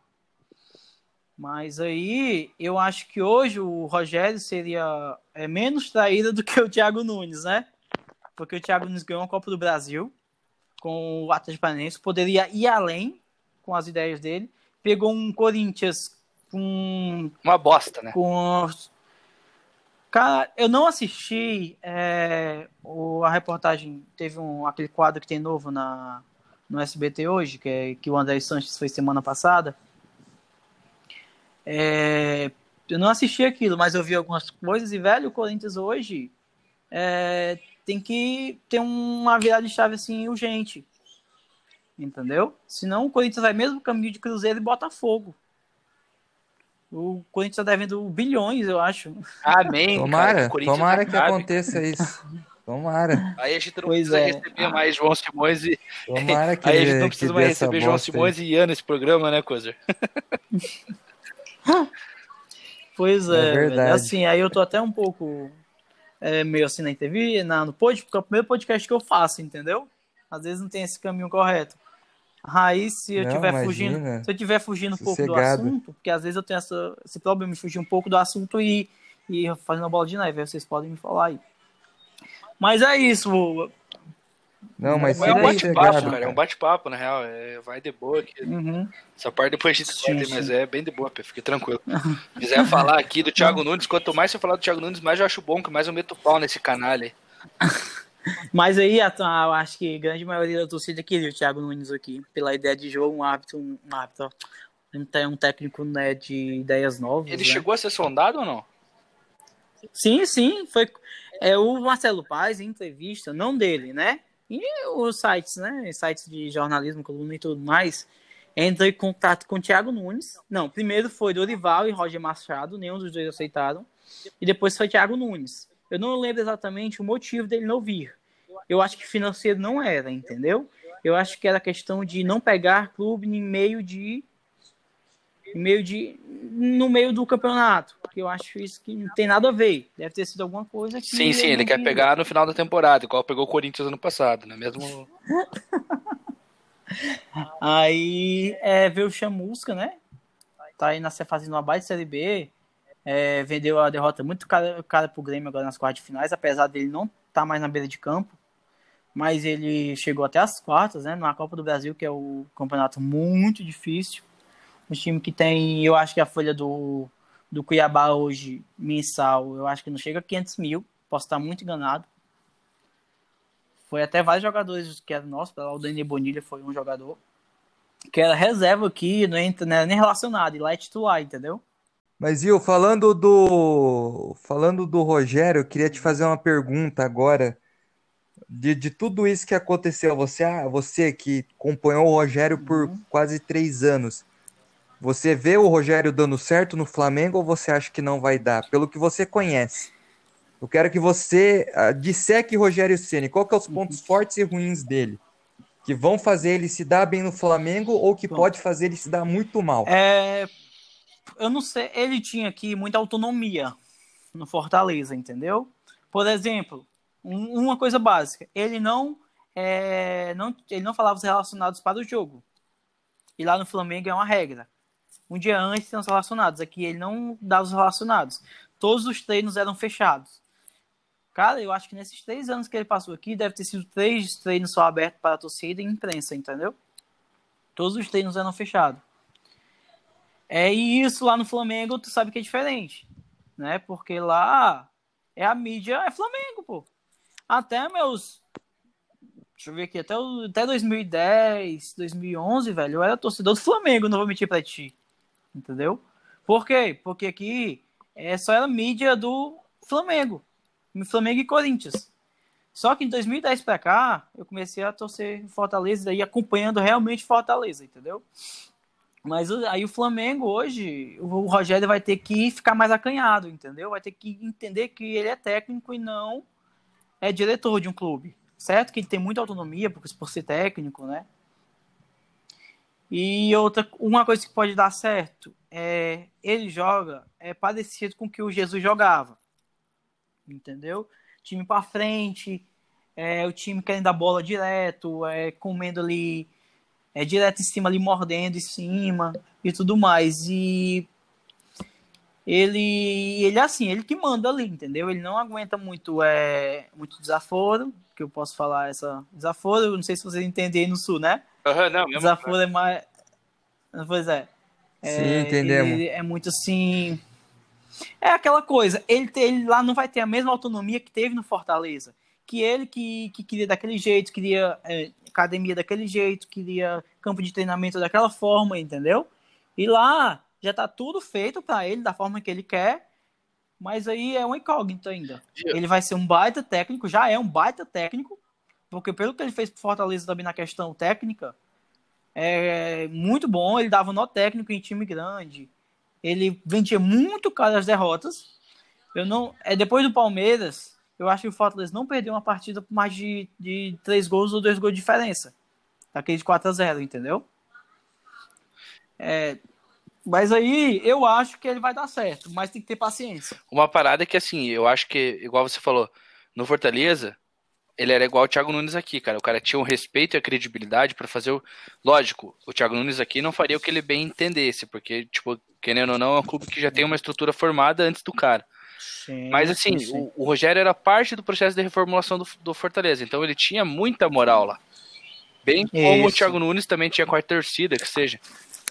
Mas aí eu acho que hoje o Rogério seria é, menos traído do que o Thiago Nunes, né? Porque o Thiago Nunes ganhou a Copa do Brasil com o Atlético Paranaense, poderia ir além com as ideias dele. Pegou um Corinthians com Uma bosta, né? com Cara, eu não assisti é, o, a reportagem. Teve um, aquele quadro que tem novo na, no SBT hoje, que, é, que o André Sanches fez semana passada. É, eu não assisti aquilo, mas eu vi algumas coisas. E, velho, o Corinthians hoje é, tem que ter uma virada de chave assim urgente. Entendeu? Senão o Corinthians vai mesmo caminho de Cruzeiro e Botafogo. O Corinthians tá devendo bilhões, eu acho. Amém. cara, Tomara, tomara que acabe. aconteça isso. Tomara, Aí a gente não Pois precisa é. receber mais João Simões e. tomara que Aí a gente não precisa mais receber João bosta aí. Simões e Ian nesse programa, né, Cozer? Pois é, É velho. verdade. assim, aí eu tô até um pouco é, meio assim na entrevista, na, no pod, porque é o primeiro podcast que eu faço, entendeu? Às vezes não tem esse caminho correto. Aí, se eu estiver fugindo, se eu estiver fugindo um pouco do assunto, porque às vezes eu tenho essa, esse problema de fugir um pouco do assunto e, e fazendo a bola de neve, aí vocês podem me falar aí. Mas é isso, Não, mas Mas é um bate-papo, cara. É um bate-papo, na real. É, vai de boa aqui. Uhum. Essa parte depois a gente Sim, mas é bem de boa, Pê, fique tranquilo. Se quiser falar aqui do Thiago Nunes, quanto mais você falar do Thiago Nunes, mais eu acho bom, que mais eu meto pau nesse canalha aí. Mas aí, a- a- eu acho que a grande maioria da torcida queria o Thiago Nunes aqui, pela ideia de jogo, um árbitro, um árbitro, ó, um um técnico né, de ideias novas. Ele né? chegou a ser sondado ou não? Sim, sim, foi é, o Marcelo Paz, em entrevista, não dele, né? E os sites, né? Sites de jornalismo, coluna e tudo mais, entrou em contato com o Thiago Nunes. Não, primeiro foi Dorival e Roger Machado, nenhum dos dois aceitaram. E depois foi Thiago Nunes. Eu não lembro exatamente o motivo dele não vir. Eu acho que financeiro não era, entendeu? Eu acho que era questão de não pegar clube em meio de em meio de no meio do campeonato, porque eu acho isso que não tem nada a ver. Deve ter sido alguma coisa que Sim, sim, ele quer pegar no final da temporada, igual pegou o Corinthians ano passado, né? Mesmo. Aí é, veio o Chamusca, né? Tá aí na fazendo uma baita série B. É, vendeu a derrota muito cara, cara pro Grêmio agora nas quartas de finais, apesar dele não estar tá mais na beira de campo. mas ele chegou até as quartas, né? Na Copa do Brasil, que é o campeonato muito difícil. Um time que tem, eu acho que a folha do, do Cuiabá hoje, mensal, eu acho que não chega a 500 mil. Posso estar muito enganado. Foi até vários jogadores que eram nossos, o Dani Bonilha foi um jogador que era reserva aqui, não, entra, era nem relacionado, e lá é titular, entendeu? Mas, viu, falando do falando do Rogério, eu queria te fazer uma pergunta agora. De, de tudo isso que aconteceu, você, ah, você que acompanhou o Rogério por Uhum. quase três anos, você vê o Rogério dando certo no Flamengo ou você acha que não vai dar? Pelo que você conhece. Eu quero que você ah, disseque Rogério Ceni. Qual que é os pontos fortes e ruins dele? Que vão fazer ele se dar bem no Flamengo ou que Bom. pode fazer ele se dar muito mal? É, eu não sei, ele tinha aqui muita autonomia no Fortaleza, entendeu? Por exemplo, um- uma coisa básica, ele não, é, não, ele não falava os relacionados para o jogo. E lá no Flamengo é uma regra. Um dia antes tem os relacionados, aqui ele não dava os relacionados. Todos os treinos eram fechados. Cara, eu acho que nesses três anos que ele passou aqui, deve ter sido três treinos só abertos para a torcida e imprensa, entendeu? Todos os treinos eram fechados. É isso lá no Flamengo, tu sabe que é diferente, né? Porque lá é a mídia, é Flamengo, pô. Até meus Deixa eu ver aqui, até, o- até 2010, 2011, velho, eu era torcedor do Flamengo, não vou mentir pra ti. Entendeu? Por quê? Porque aqui é só era mídia do Flamengo. Flamengo e Corinthians. Só que em 2010 pra cá, eu comecei a torcer Fortaleza e acompanhando realmente Fortaleza, entendeu? Mas aí o Flamengo hoje, o Rogério vai ter que ficar mais acanhado, entendeu? Vai ter que entender que ele é técnico e não é diretor de um clube. Certo que ele tem muita autonomia por, por ser técnico, né? E outra, uma coisa que pode dar certo é ele joga é parecido com o que o Jesus jogava. Entendeu? Time para frente, é, o time querendo a bola direto, é, comendo ali é, direto em cima ali, mordendo em cima e tudo mais. E ele, ele é assim, ele que manda ali, entendeu? Ele não aguenta muito, é, muito desaforo, que eu posso falar essa desaforo, eu não sei se vocês entendem aí no sul, né? Aham, não, mesmo. Desaforo é mais. Pois é. Sim, entendemos. Ele é muito assim. É aquela coisa, ele, ele lá não vai ter a mesma autonomia que teve no Fortaleza. Que ele que, que queria daquele jeito, queria é, academia daquele jeito, queria campo de treinamento daquela forma, entendeu? E lá já tá tudo feito para ele da forma que ele quer, mas aí é um incógnito ainda. Ele vai ser um baita técnico, já é um baita técnico, porque pelo que ele fez pro Fortaleza também na questão técnica, é muito bom. Ele dava nó técnico em time grande. Ele vendia muito caro as derrotas. Eu não, é depois do Palmeiras, eu acho que o Fortaleza não perdeu uma partida por mais de, de três gols ou dois gols de diferença. Daquele de 4 a 0 entendeu? É, mas aí eu acho que ele vai dar certo, mas tem que ter paciência. Uma parada que, assim, eu acho que, igual você falou, no Fortaleza, ele era igual o Thiago Nunes aqui, cara. O cara tinha o respeito e a credibilidade pra fazer o. Lógico, o Thiago Nunes aqui não faria o que ele bem entendesse, porque, tipo, querendo ou não, é um clube que já tem uma estrutura formada antes do cara. Sim, Mas, assim, sim, sim. o, o Rogério era parte do processo de reformulação do, do Fortaleza, então ele tinha muita moral lá. Bem como o Isso. Thiago Nunes também tinha com a torcida, que seja.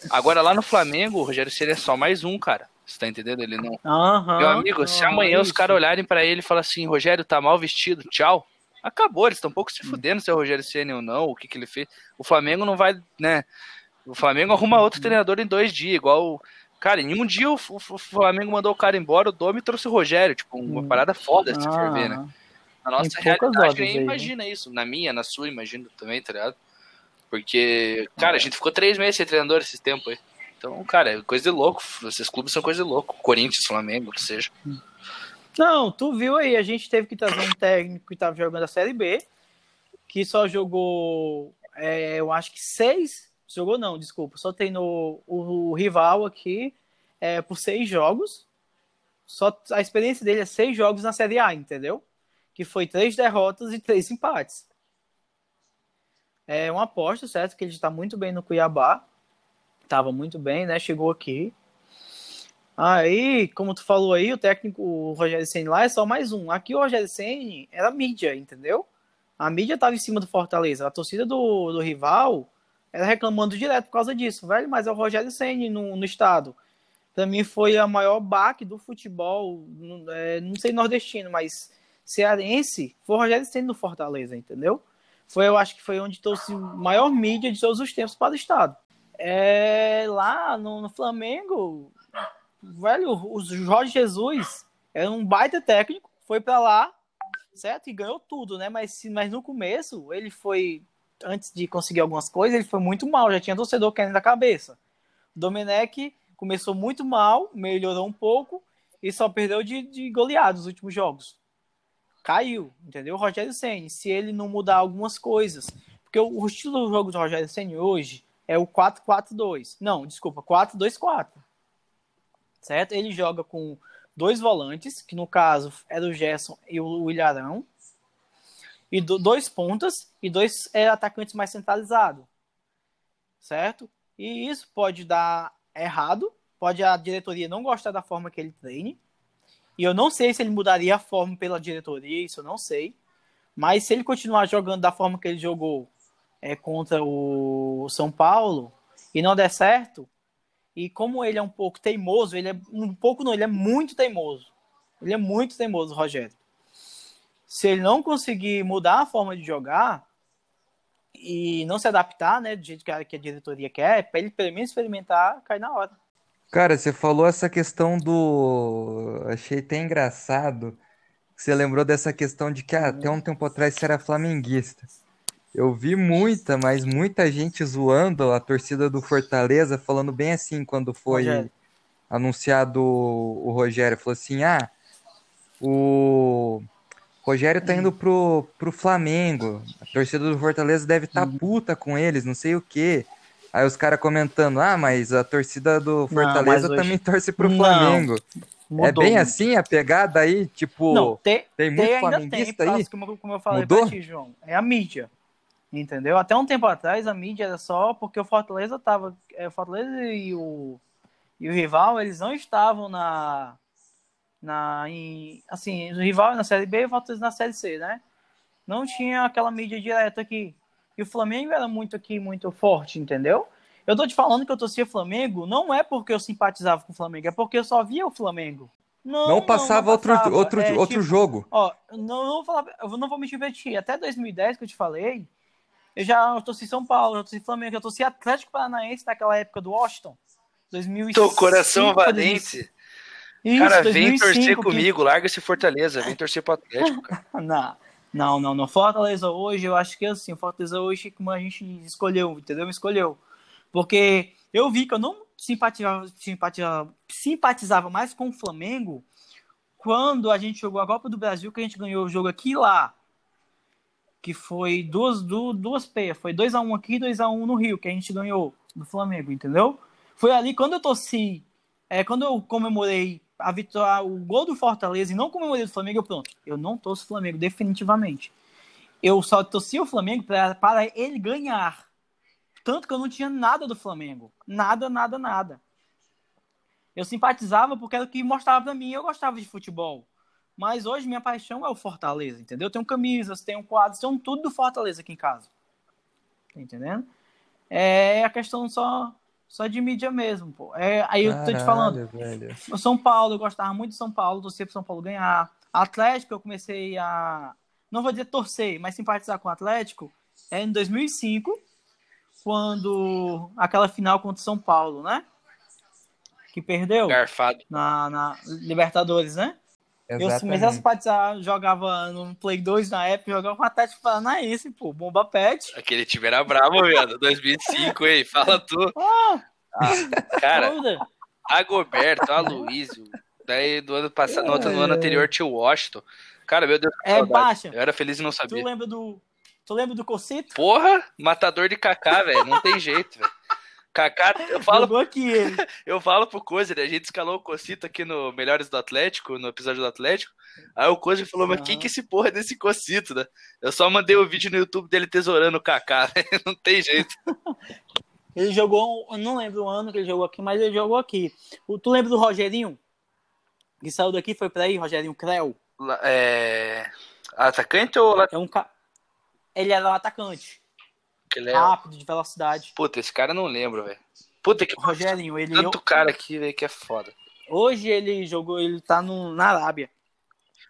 Agora, lá no Flamengo, o Rogério seria só mais um, cara. Você tá entendendo? Ele não. Aham, Meu amigo, se amanhã os isso. caras olharem pra ele e falar assim, Rogério tá mal vestido, tchau. Acabou, eles estão um pouco se fudendo se é o Rogério Ceni ou não, o que que ele fez. O Flamengo não vai, né? O Flamengo arruma outro treinador em dois dias, igual. Cara, em um dia o, Flamengo mandou o cara embora, o Domi trouxe o Rogério. Tipo, uma Hum. parada foda se Ah, for ver, né? Na nossa realidade, nem aí, né? imagina isso. Na minha, na sua, imagino também, tá ligado? Porque, cara, a gente ficou três meses sem treinador esses tempos aí. Então, cara, é coisa de louco. Esses clubes são coisa de louco. Corinthians, Flamengo, o que seja. Não, tu viu aí, a gente teve que trazer um técnico que estava jogando a Série B, que só jogou, é, eu acho que seis, jogou não, desculpa, só treinou o, o rival aqui é, por seis jogos, só a experiência dele é seis jogos na Série A, entendeu? Que foi três derrotas e três empates. É uma aposta, certo? Que ele está muito bem no Cuiabá, estava muito bem, né? Chegou aqui, Aí, como tu falou aí, o técnico, o Rogério Senna lá é só mais um. Aqui o Rogério Senna era mídia, entendeu? A mídia tava em cima do Fortaleza. A torcida do, do rival era reclamando direto por causa disso, velho. Mas é o Rogério Senni no, no estado. Pra mim foi a maior baque do futebol, é, não sei nordestino, mas cearense, foi o Rogério Senni no Fortaleza, entendeu? Foi, eu acho que foi onde trouxe maior mídia de todos os tempos para o estado. É, lá no, no Flamengo, velho, o Jorge Jesus era um baita técnico, foi para lá, certo? E ganhou tudo, né? Mas, mas no começo, ele foi, antes de conseguir algumas coisas, ele foi muito mal, já tinha torcedor querendo da cabeça. Domenech começou muito mal, melhorou um pouco e só perdeu de, de goleado nos últimos jogos. Caiu, entendeu? Rogério Senni, se ele não mudar algumas coisas, porque o, o estilo do jogo do Rogério Senni hoje é o 4-4-2. Não, desculpa, 4-2-4 certo? Ele joga com dois volantes, que no caso era o Gerson e o Ilharão, e do, dois pontas e dois é, atacantes mais centralizados, certo? E isso pode dar errado, pode a diretoria não gostar da forma que ele treine, e eu não sei se ele mudaria a forma pela diretoria, isso eu não sei, mas se ele continuar jogando da forma que ele jogou é, contra o São Paulo e não der certo, e como ele é um pouco teimoso, ele é um pouco não, ele é muito teimoso. Ele é muito teimoso, Rogério. Se ele não conseguir mudar a forma de jogar e não se adaptar, né, do jeito que a, que a diretoria quer, para ele pelo menos experimentar, cai na hora. Cara, você falou essa questão do. Achei até engraçado. Você lembrou dessa questão de que ah, até um tempo atrás você era flamenguista. Eu vi muita, mas muita gente zoando a torcida do Fortaleza, falando bem assim quando foi Rogério. anunciado o Rogério. Falou assim: ah, o Rogério tá indo pro, pro Flamengo. A torcida do Fortaleza deve estar tá uhum. puta com eles, não sei o quê. Aí os caras comentando: ah, mas a torcida do Fortaleza não, também torce pro Flamengo. Mudou. É bem assim a pegada aí? Tipo, não, tem, tem muito tem, flamenguista tem, aí? Como, como eu falei Mudou? pra ti, João. É a mídia. Entendeu? Até um tempo atrás a mídia era só porque o Fortaleza tava. É, o Fortaleza e o, e o rival, eles não estavam na. Na em, assim, o rival na Série B e o Fortaleza na Série C, né? Não tinha aquela mídia direta aqui. E o Flamengo era muito aqui, muito forte, entendeu? Eu tô te falando que eu torcia Flamengo, não é porque eu simpatizava com o Flamengo, é porque eu só via o Flamengo. Não, não passava, não, não passava. outro, outro, é, outro tipo, jogo. Ó, não, não vou falar, eu não vou me divertir. Até 2010 que eu te falei, eu já torci São Paulo, já torci Flamengo, já torci Atlético Paranaense naquela época do Washington. 2005. Tô coração valente. Isso, cara, 2005, vem torcer que... comigo, larga esse Fortaleza, vem torcer pro Atlético, cara. não, não, não, não. Fortaleza hoje, eu acho que é assim, Fortaleza hoje, como a gente escolheu, entendeu? Escolheu. Porque eu vi que eu não simpatizava, simpatizava, simpatizava mais com o Flamengo quando a gente jogou a Copa do Brasil, que a gente ganhou o jogo aqui e lá que foi duas, duas, duas peias. Foi 2x1 um aqui e 2x1 um no Rio, que a gente ganhou do Flamengo, entendeu? Foi ali quando eu torci, é, quando eu comemorei a vitória, o gol do Fortaleza e não comemorei do Flamengo, eu pronto, eu não torço o Flamengo, definitivamente. Eu só torci o Flamengo para ele ganhar. Tanto que eu não tinha nada do Flamengo. Nada, nada, nada. Eu simpatizava porque era o que mostrava para mim. Eu gostava de futebol. Mas hoje minha paixão é o Fortaleza, entendeu? Eu tenho camisas, tenho quadros, tenho tudo do Fortaleza aqui em casa. Tá entendendo? É a questão só só de mídia mesmo, pô. É, aí eu tô te falando. Velho. O São Paulo, eu gostava muito de São Paulo, torcia pro São Paulo ganhar. Atlético, eu comecei a. Não vou dizer torcer, mas simpatizar com o Atlético. É em 2005, quando. Aquela final contra o São Paulo, né? Que perdeu. Garfado. Na, na Libertadores, né? Exatamente. Eu, mas essa parte jogava no Play 2 na época, jogava com o Atlético Paranaense, pô, Bomba Pet. Aquele time era bravo, velho, 2005, hein, fala tu. Ah, cara, Agoberto, Aloysio, daí do ano passado, no, no ano anterior tinha o Washington. Cara, meu Deus, é baixa. Eu era feliz e não sabia. Tu lembra do, tu lembra do Cocito? Porra, matador de Kaká, velho, não tem jeito, velho. Kaká, eu falo. Aqui, ele. eu falo pro Cozer, a gente escalou o Cocito aqui no Melhores do Atlético, no episódio do Atlético. Aí o Cozer falou, mas quem que é esse porra é desse Cocito, né? Eu só mandei o um vídeo no YouTube dele tesourando o Kaká, né? não tem jeito. Ele jogou, eu não lembro o ano que ele jogou aqui, mas ele jogou aqui. Tu lembra do Rogerinho? Que saiu daqui, foi pra aí, Rogerinho Creu? É. Atacante ou. É um ca... ele era um atacante. É... Rápido, de velocidade. Puta, esse cara eu não lembro, velho. Puta que. Rogerinho, ele. Tanto cara aqui, velho, que é foda. Hoje ele jogou, ele tá no, na Arábia.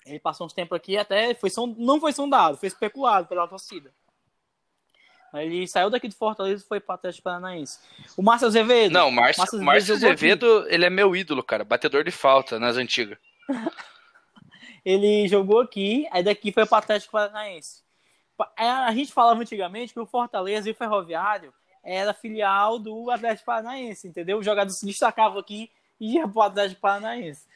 Ele passou uns tempos aqui, até foi sond... não foi sondado, foi especulado pela torcida. Ele saiu daqui de Fortaleza e foi para o Atlético Paranaense. O Márcio Azevedo. Não, o Márcio, Márcio, Márcio Azevedo, ele é meu ídolo, cara. Batedor de falta nas antigas. ele jogou aqui, aí daqui foi para o Atlético Paranaense. É, a gente falava antigamente que o Fortaleza e o Ferroviário era filial do Atlético Paranaense, entendeu? O jogador se destacava aqui e ia para o Atlético Paranaense.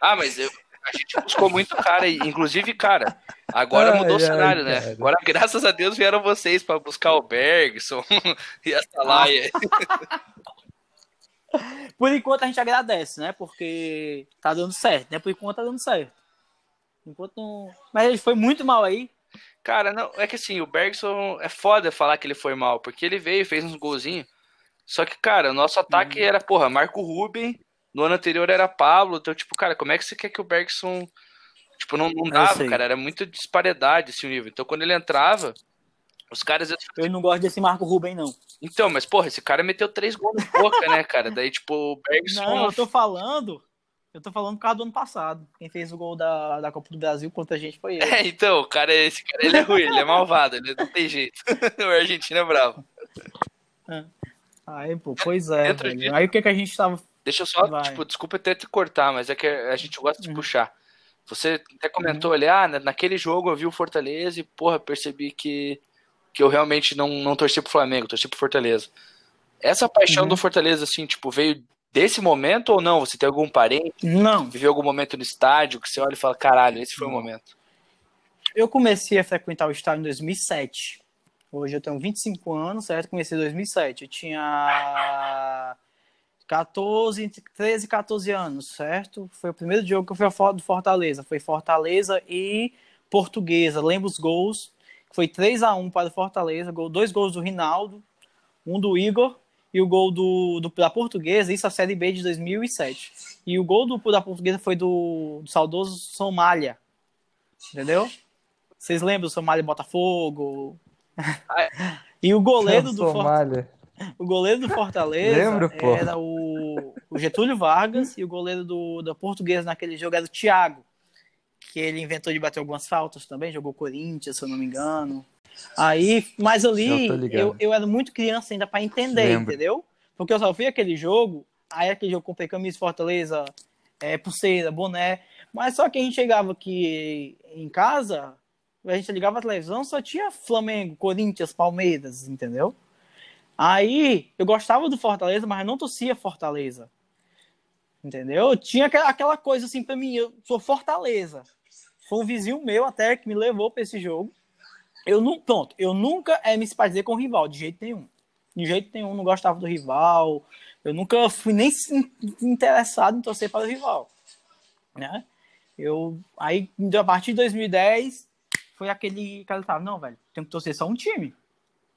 Ah, mas eu, a gente buscou muito cara, inclusive, cara, agora ai, mudou o cenário, ai, né? Agora, graças a Deus, vieram vocês para buscar o Bergson e a Salaia. Por enquanto a gente agradece, né? Porque tá dando certo, né? Por enquanto tá dando certo. Enquanto não... Mas ele foi muito mal aí. Cara, não, é que assim, o Bergson é foda falar que ele foi mal, porque ele veio, fez uns golzinhos. Só que, cara, o nosso ataque uhum. era, porra, Marco Ruben, no ano anterior era Pablo, então, tipo, cara, como é que você quer que o Bergson. Tipo, não, não dava, cara, era muita disparidade esse nível. Então, quando ele entrava, os caras. Eu não gosto desse Marco Ruben, não. Então, mas, porra, esse cara meteu três gols na boca, né, cara? Daí, tipo, o Bergson. Não, eu tô falando. Eu tô falando por causa do ano passado. Quem fez o gol da, da Copa do Brasil contra a gente foi ele. É, então, o cara, esse cara ele é ruim, ele é malvado, ele não tem jeito. o argentino é bravo. É. Aí, pô, pois é. Aí o que, que a gente tava Deixa eu só, Vai. tipo, desculpa até te cortar, mas é que a gente gosta de uhum. puxar. Você até comentou uhum. ali, ah, naquele jogo eu vi o Fortaleza e, porra, percebi que, que eu realmente não, não torci pro Flamengo, torci pro Fortaleza. Essa paixão uhum. do Fortaleza, assim, tipo, veio desse momento ou não? Você tem algum parente? Não. Viveu algum momento no estádio que você olha e fala, caralho, esse foi o momento? Eu comecei a frequentar o estádio em 2007. Hoje eu tenho 25 anos, certo? Comecei em 2007. Eu tinha 14, entre 13 e 14 anos, certo? Foi o primeiro jogo que eu fui do Fortaleza. Foi Fortaleza e Portuguesa. Lembro os gols. Foi 3 a 1 para o Fortaleza. Dois gols do Rinaldo, um do Igor e o gol do, do, da Portuguesa. Isso a Série B de 2007. E o gol do, da Portuguesa foi do, do saudoso Somália. Entendeu? Vocês lembram do Somália Botafogo? e o goleiro do Fortaleza o goleiro do Fortaleza Lembro, era o, o, Getúlio Vargas e o goleiro do, da Portuguesa naquele jogo era o Thiago, que ele inventou de bater algumas faltas também, jogou Corinthians, se eu não me engano. Aí, mas ali eu, eu, eu era muito criança ainda para entender, Lembro. entendeu? Porque eu só vi aquele jogo, aí aquele jogo comprei camisa Fortaleza, é, pulseira, boné, mas só que a gente chegava aqui em casa, a gente ligava a televisão, só tinha Flamengo, Corinthians, Palmeiras, entendeu? Aí eu gostava do Fortaleza, mas eu não torcia Fortaleza. Entendeu? Tinha aquela coisa assim para mim, eu sou Fortaleza. Foi um vizinho meu até que me levou para esse jogo. Eu não, pronto, eu nunca é me simpatizei com o rival, de jeito nenhum. De jeito nenhum, não gostava do rival. Eu nunca fui nem interessado em torcer para o rival. Né? Eu, aí, a partir de 2010, foi aquele cara que tava, não, velho, tem que torcer só um time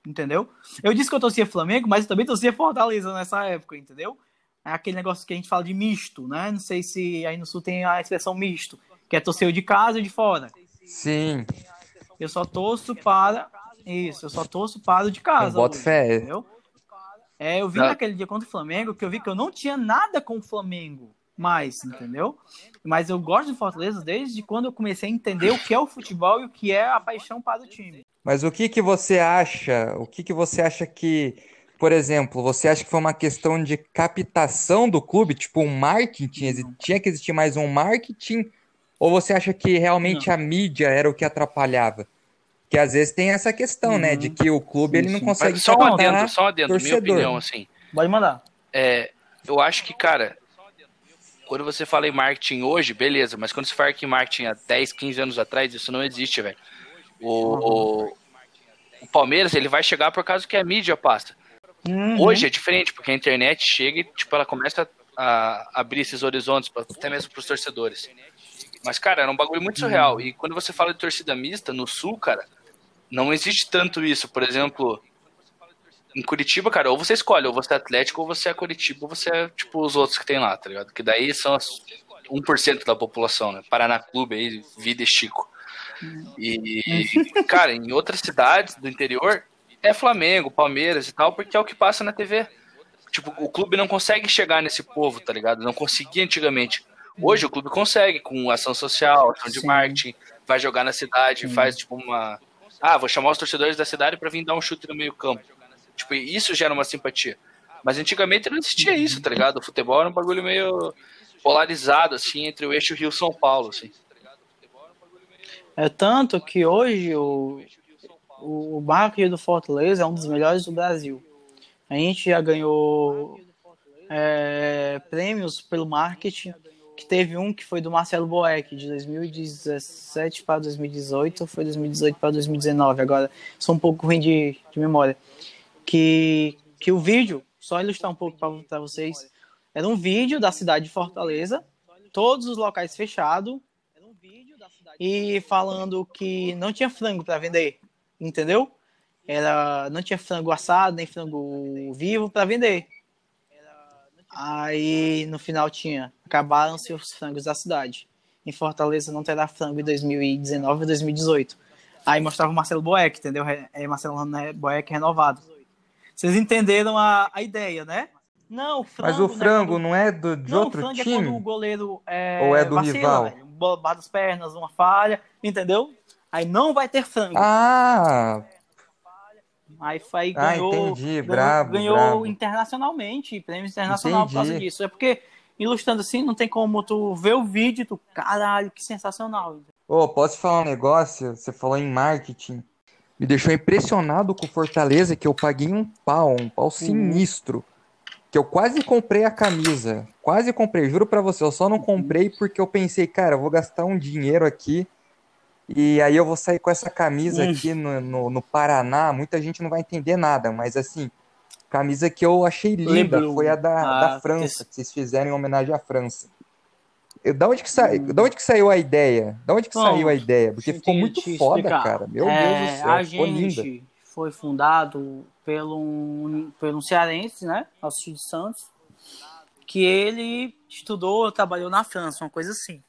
entendeu? Eu disse que eu torcia Flamengo, mas eu também torcia Fortaleza nessa época, entendeu? É aquele negócio que a gente fala de misto, né? Não sei se aí no Sul tem a expressão misto, que é torcer de casa e de fora. Sim. Eu só torço para. Isso, eu só torço para o de casa. Hoje, fé. Entendeu? É, eu vi naquele dia contra o Flamengo que eu vi que eu não tinha nada com o Flamengo mais, entendeu? Mas eu gosto de Fortaleza desde quando eu comecei a entender o que é o futebol e o que é a paixão para o time. Mas o que que você acha? O que que você acha que, por exemplo, você acha que foi uma questão de captação do clube, tipo um marketing? Tinha que existir mais um marketing? Ou você acha que realmente não. a mídia era o que atrapalhava? Que às vezes tem essa questão, uhum. né, de uhum. que o clube sim, ele não sim. consegue só um adendo, só um adendo, minha opinião assim. Pode mandar. É, eu acho que, cara, quando você fala em marketing hoje, beleza, mas quando você fala em marketing há 10, 15 anos atrás, isso não existe, velho. O, o, Palmeiras ele vai chegar por causa que a mídia passa. Uhum. Hoje é diferente, porque a internet chega e tipo, ela começa a abrir esses horizontes, até mesmo para os torcedores. Mas, cara, era um bagulho muito surreal. Uhum. E quando você fala de torcida mista, no Sul, cara, não existe tanto isso. Por exemplo, em Curitiba, cara, ou você escolhe, ou você é Atlético, ou você é Curitiba, ou você é, tipo, os outros que tem lá, tá ligado? Que daí são as 1% da população, né? Paraná Clube aí, Vida e Chico. E, cara, em outras cidades do interior é Flamengo, Palmeiras e tal, porque é o que passa na TV. Tipo, o clube não consegue chegar nesse povo, tá ligado? Não conseguia antigamente. Hoje o clube consegue, com ação social, ação de Sim. marketing, vai jogar na cidade, Sim. faz tipo uma. Ah, vou chamar os torcedores da cidade para vir dar um chute no meio-campo. Tipo, isso gera uma simpatia. Mas antigamente não existia isso, tá ligado? O futebol era um bagulho meio polarizado, assim, entre o eixo Rio-São Paulo, assim. É tanto que hoje o, o marketing do Fortaleza é um dos melhores do Brasil. A gente já ganhou é, prêmios pelo marketing, que teve um que foi do Marcelo Boeck, de 2017 para 2018, ou foi 2018 para 2019, agora sou um pouco ruim de, de memória. Que, que o vídeo, só ilustrar um pouco para vocês, era um vídeo da cidade de Fortaleza, todos os locais fechados, e falando que não tinha frango para vender, entendeu? Era, não tinha frango assado, nem frango vivo para vender. Aí no final tinha, acabaram-se os frangos da cidade. Em Fortaleza não terá frango em 2019 e 2018. Aí mostrava o Marcelo Boeck, entendeu? É Marcelo Boeck renovado. Vocês entenderam a, a ideia, né? Não, frango, Mas o né, frango não é do, de não, outro time? É quando o goleiro é, Ou é do vacila, rival? Velho das pernas, uma falha, entendeu? Aí não vai ter frango. Ah! Aí foi, ah, ganhou, entendi. ganhou, bravo, ganhou bravo. internacionalmente, prêmio internacional entendi. por causa disso. É porque, ilustrando assim, não tem como tu ver o vídeo tu, caralho, que sensacional. Ô, oh, posso falar um negócio? Você falou em marketing. Me deixou impressionado com Fortaleza, que eu paguei um pau, um pau sinistro que eu quase comprei a camisa. Quase comprei, juro para você. Eu só não comprei porque eu pensei, cara, eu vou gastar um dinheiro aqui e aí eu vou sair com essa camisa aqui no, no, no Paraná. Muita gente não vai entender nada, mas assim, camisa que eu achei linda foi a da, ah, da França, que vocês fizeram em homenagem à França. Eu, da, onde que sa... Da onde que saiu a ideia? Da onde que Bom, saiu a ideia? Porque ficou muito foda, explicar. cara. Meu é, Deus do céu, a ficou gente linda. foi fundado pelo um, pelo um cearense, né? Alcide Santos, que ele estudou, trabalhou na França, uma coisa assim.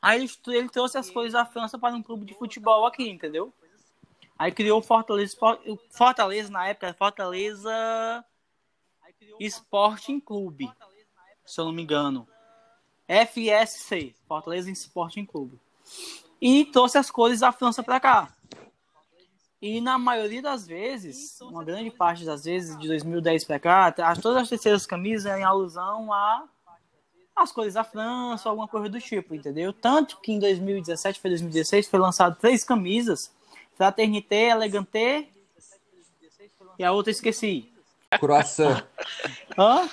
Aí ele, ele trouxe as coisas da França para um clube de futebol aqui, entendeu? Aí criou o Fortaleza, Fortaleza na época, Fortaleza Sporting Clube, se eu não me engano. FSC, Fortaleza Sporting Clube. E trouxe as cores da França para cá. E na maioria das vezes, uma grande parte das vezes, de 2010 para cá, todas as terceiras camisas em alusão a as cores da França, alguma coisa do tipo, entendeu? Tanto que em 2017 foi 2016 foi lançado três camisas, Fraternité, Elegante e a outra esqueci. Croissant. Hã?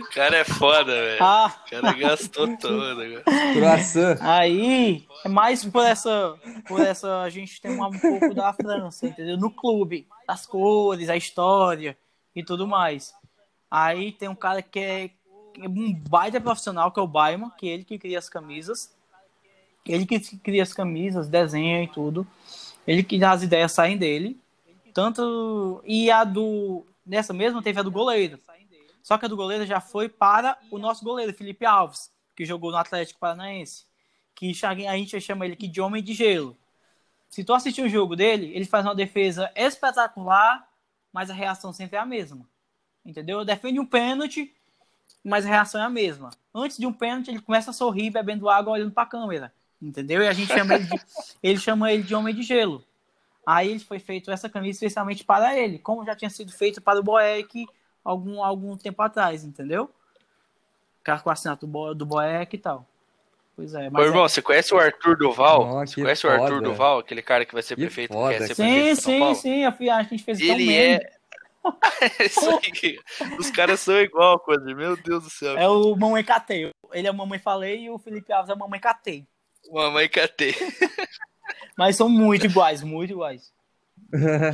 O cara é foda, velho. Ah. O cara gastou todo. Croissant. Aí, é mais por essa, por essa a gente tem um, um pouco da França, entendeu? No clube, as cores, a história e tudo mais. Aí tem um cara que é, um baita profissional, que é o Baiman, que é ele que cria as camisas. Ele que cria as camisas, desenha e tudo. Ele que as ideias saem dele. Tanto. E a do. Nessa mesma teve a do goleiro. Só que a do goleiro já foi para o nosso goleiro, Felipe Alves, que jogou no Atlético Paranaense. Que a gente chama ele aqui de homem de gelo. Se tu assistir o jogo dele, ele faz uma defesa espetacular, mas a reação sempre é a mesma. Entendeu? Defende um pênalti, mas a reação é a mesma. Antes de um pênalti, ele começa a sorrir, bebendo água, olhando para a câmera. Entendeu? E a gente chama ele de, ele chama ele de homem de gelo. Aí foi feito essa camisa especialmente para ele, como já tinha sido feito para o Boeck algum, algum tempo atrás, entendeu? Cara com o assinato do, do Boeck e tal. Pois é. Mas Ô, irmão, é... você conhece o Arthur Duval? Oh, você conhece foda. o Arthur Duval, aquele cara que vai ser que prefeito? Foda. Que ser sim, prefeito sim, sim. A gente fez Ele é. Os caras são igual, coisa. Meu Deus do céu. É o Mamãe Catei. Ele é o Mamãe Falei e o Felipe Alves é o Mamãe Catei. Mamãe Catei. Mas são muito iguais, muito iguais.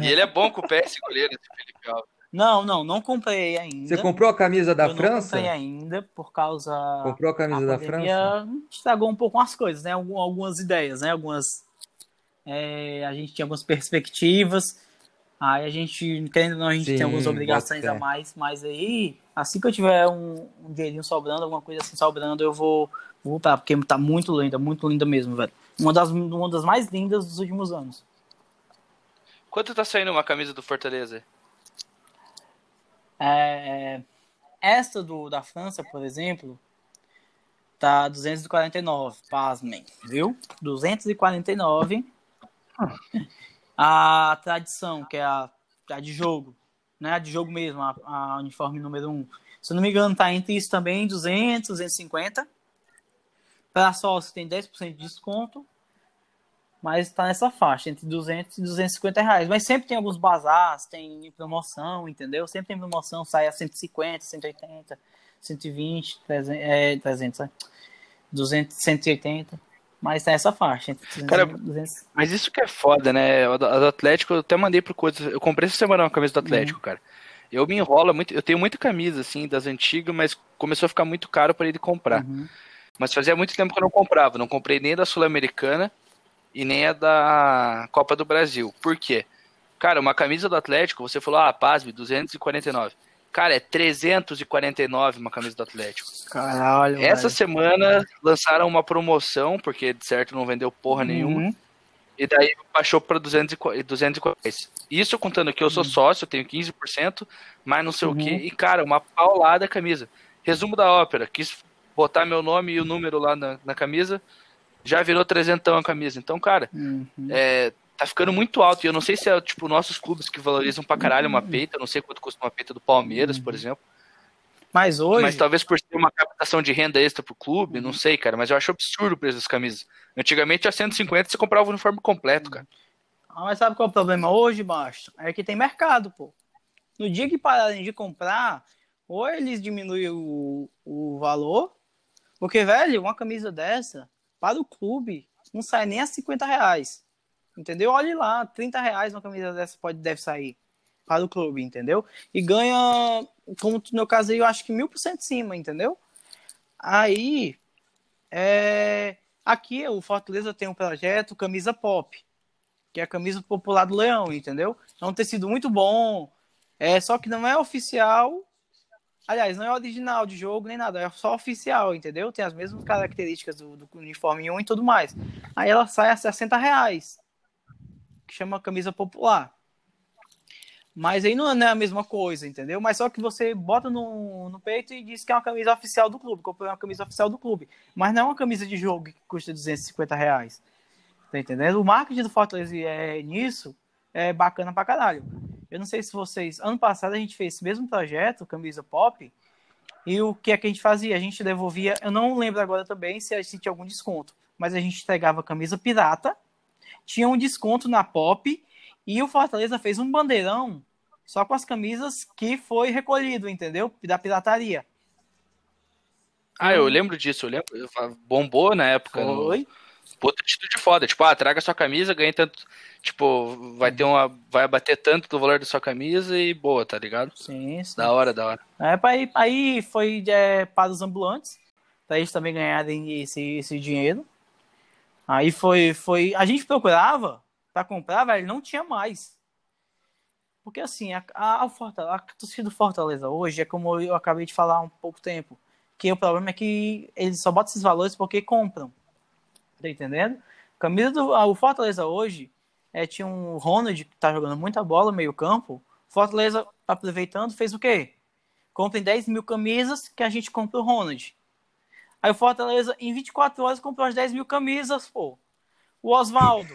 E ele é bom com o pé esse goleiro, esse Felipe Alves. Não, não, não comprei ainda. Você comprou a camisa da eu França? Não comprei ainda, por causa. Comprou a camisa a da França? Estragou um pouco as coisas, né? Algumas ideias, né? Algumas. É, a gente tinha algumas perspectivas. Aí a gente, querendo ou não, a gente Sim, tem algumas obrigações a mais, mas aí, assim que eu tiver um, um dinheirinho sobrando, alguma coisa assim sobrando, eu vou vou voltar, porque tá muito linda, muito linda mesmo, velho. Uma das, uma das mais lindas dos últimos anos. Quanto tá saindo uma camisa do Fortaleza? É, esta do, da França, por exemplo, tá 249, pasmem, viu? 249. A tradição, que é a, a de jogo, né? A de jogo mesmo, a, a uniforme número 1. Se eu não me engano, tá entre isso também 200, 250. Para sócio tem 10% de desconto. Mas tá nessa faixa, entre 200 e 250 reais. Mas sempre tem alguns bazares, tem promoção, entendeu? Sempre tem promoção, sai a 150, 180, 120, 300, é, 300, é, 200, 180. Mas tá nessa faixa, entre 200 Cara, 200. Mas isso que é foda, né? A do a Atlético, eu até mandei pro coisa. Eu comprei essa semana uma camisa do Atlético, cara. Eu me enrolo muito. Eu tenho muita camisa, assim, das antigas, mas começou a ficar muito caro para ele comprar. Uhum. Mas fazia muito tempo que eu não comprava. Não comprei nem da Sul-Americana e nem a da Copa do Brasil. Por quê? Cara, uma camisa do Atlético, você falou, ah, pasme, 249. Cara, é 349 uma camisa do Atlético. Caralho, Essa velho. semana lançaram uma promoção, porque de certo não vendeu porra nenhuma. Uhum. E daí baixou para 240. 240. Isso contando que eu sou sócio, eu tenho 15%, mas não sei o Uhum. quê. E, cara, uma paulada a camisa. Resumo da ópera. Quis botar meu nome e o número lá na, na camisa. Já virou trezentão a camisa. Então, cara, Uhum. é, tá ficando muito alto. E eu não sei se é, tipo, nossos clubes que valorizam pra caralho uma peita. Eu não sei quanto custa uma peita do Palmeiras, por exemplo. Mas hoje, Mas talvez por ser uma captação de renda extra pro clube, não sei, cara. Mas eu acho absurdo o preço das camisas. Antigamente, a 150 você comprava o uniforme completo, cara. Ah, mas sabe qual é o problema hoje, baixo? É que tem mercado, pô. No dia que pararem de comprar, ou eles diminuem o, o valor, porque, velho, uma camisa dessa, para o clube, não sai nem a 50 reais. Entendeu? Olhe lá, 30 reais uma camisa dessa pode, deve sair para o clube, entendeu? E ganha, como no meu caso aí, eu acho que mil por cento de cima, entendeu? Aí, é, aqui o Fortaleza tem um projeto Camisa Pop, que é a camisa popular do Leão, entendeu? É um tecido muito bom, é só que não é oficial. Aliás, não é original de jogo nem nada, é só oficial, entendeu? Tem as mesmas características do, do uniforme 1 e tudo mais. Aí ela sai a 60 reais, que chama camisa popular. Mas aí não é a mesma coisa, entendeu? Mas só que você bota no, no peito e diz que é uma camisa oficial do clube, comprei uma camisa oficial do clube. Mas não é uma camisa de jogo que custa 250 reais. Tá entendendo? O marketing do Fortaleza é nisso é bacana pra caralho. Eu não sei se vocês. Ano passado a gente fez esse mesmo projeto, camisa pop. E o que é que a gente fazia? A gente devolvia. Eu não lembro agora também se a gente tinha algum desconto. Mas a gente entregava camisa pirata. Tinha um desconto na pop. E o Fortaleza fez um bandeirão só com as camisas que foi recolhido, entendeu? Da pirataria. Ah, eu lembro disso, eu lembro. Bombou na época. no- Foi. Puta atitude foda. Tipo, ah, traga sua camisa, ganha tanto. Tipo, vai ter uma. Vai bater tanto do valor da sua camisa e boa, tá ligado? Sim, sim. Da hora, da hora. É, aí, aí foi é, para os ambulantes, para eles também ganharem esse, esse dinheiro. Aí foi, foi. A gente procurava para comprar, velho, não tinha mais. Porque assim, a, a, a, a torcida do Fortaleza hoje é como eu acabei de falar há um pouco tempo. Que o problema é que eles só botam esses valores porque compram. Tá entendendo? Camisa do o Fortaleza hoje é, tinha um Ronald que tá jogando muita bola, meio campo. Fortaleza, aproveitando, fez o quê? Comprem 10 mil camisas que a gente compra o Ronald. Aí o Fortaleza, em 24 horas, comprou as 10 mil camisas, pô. O Oswaldo.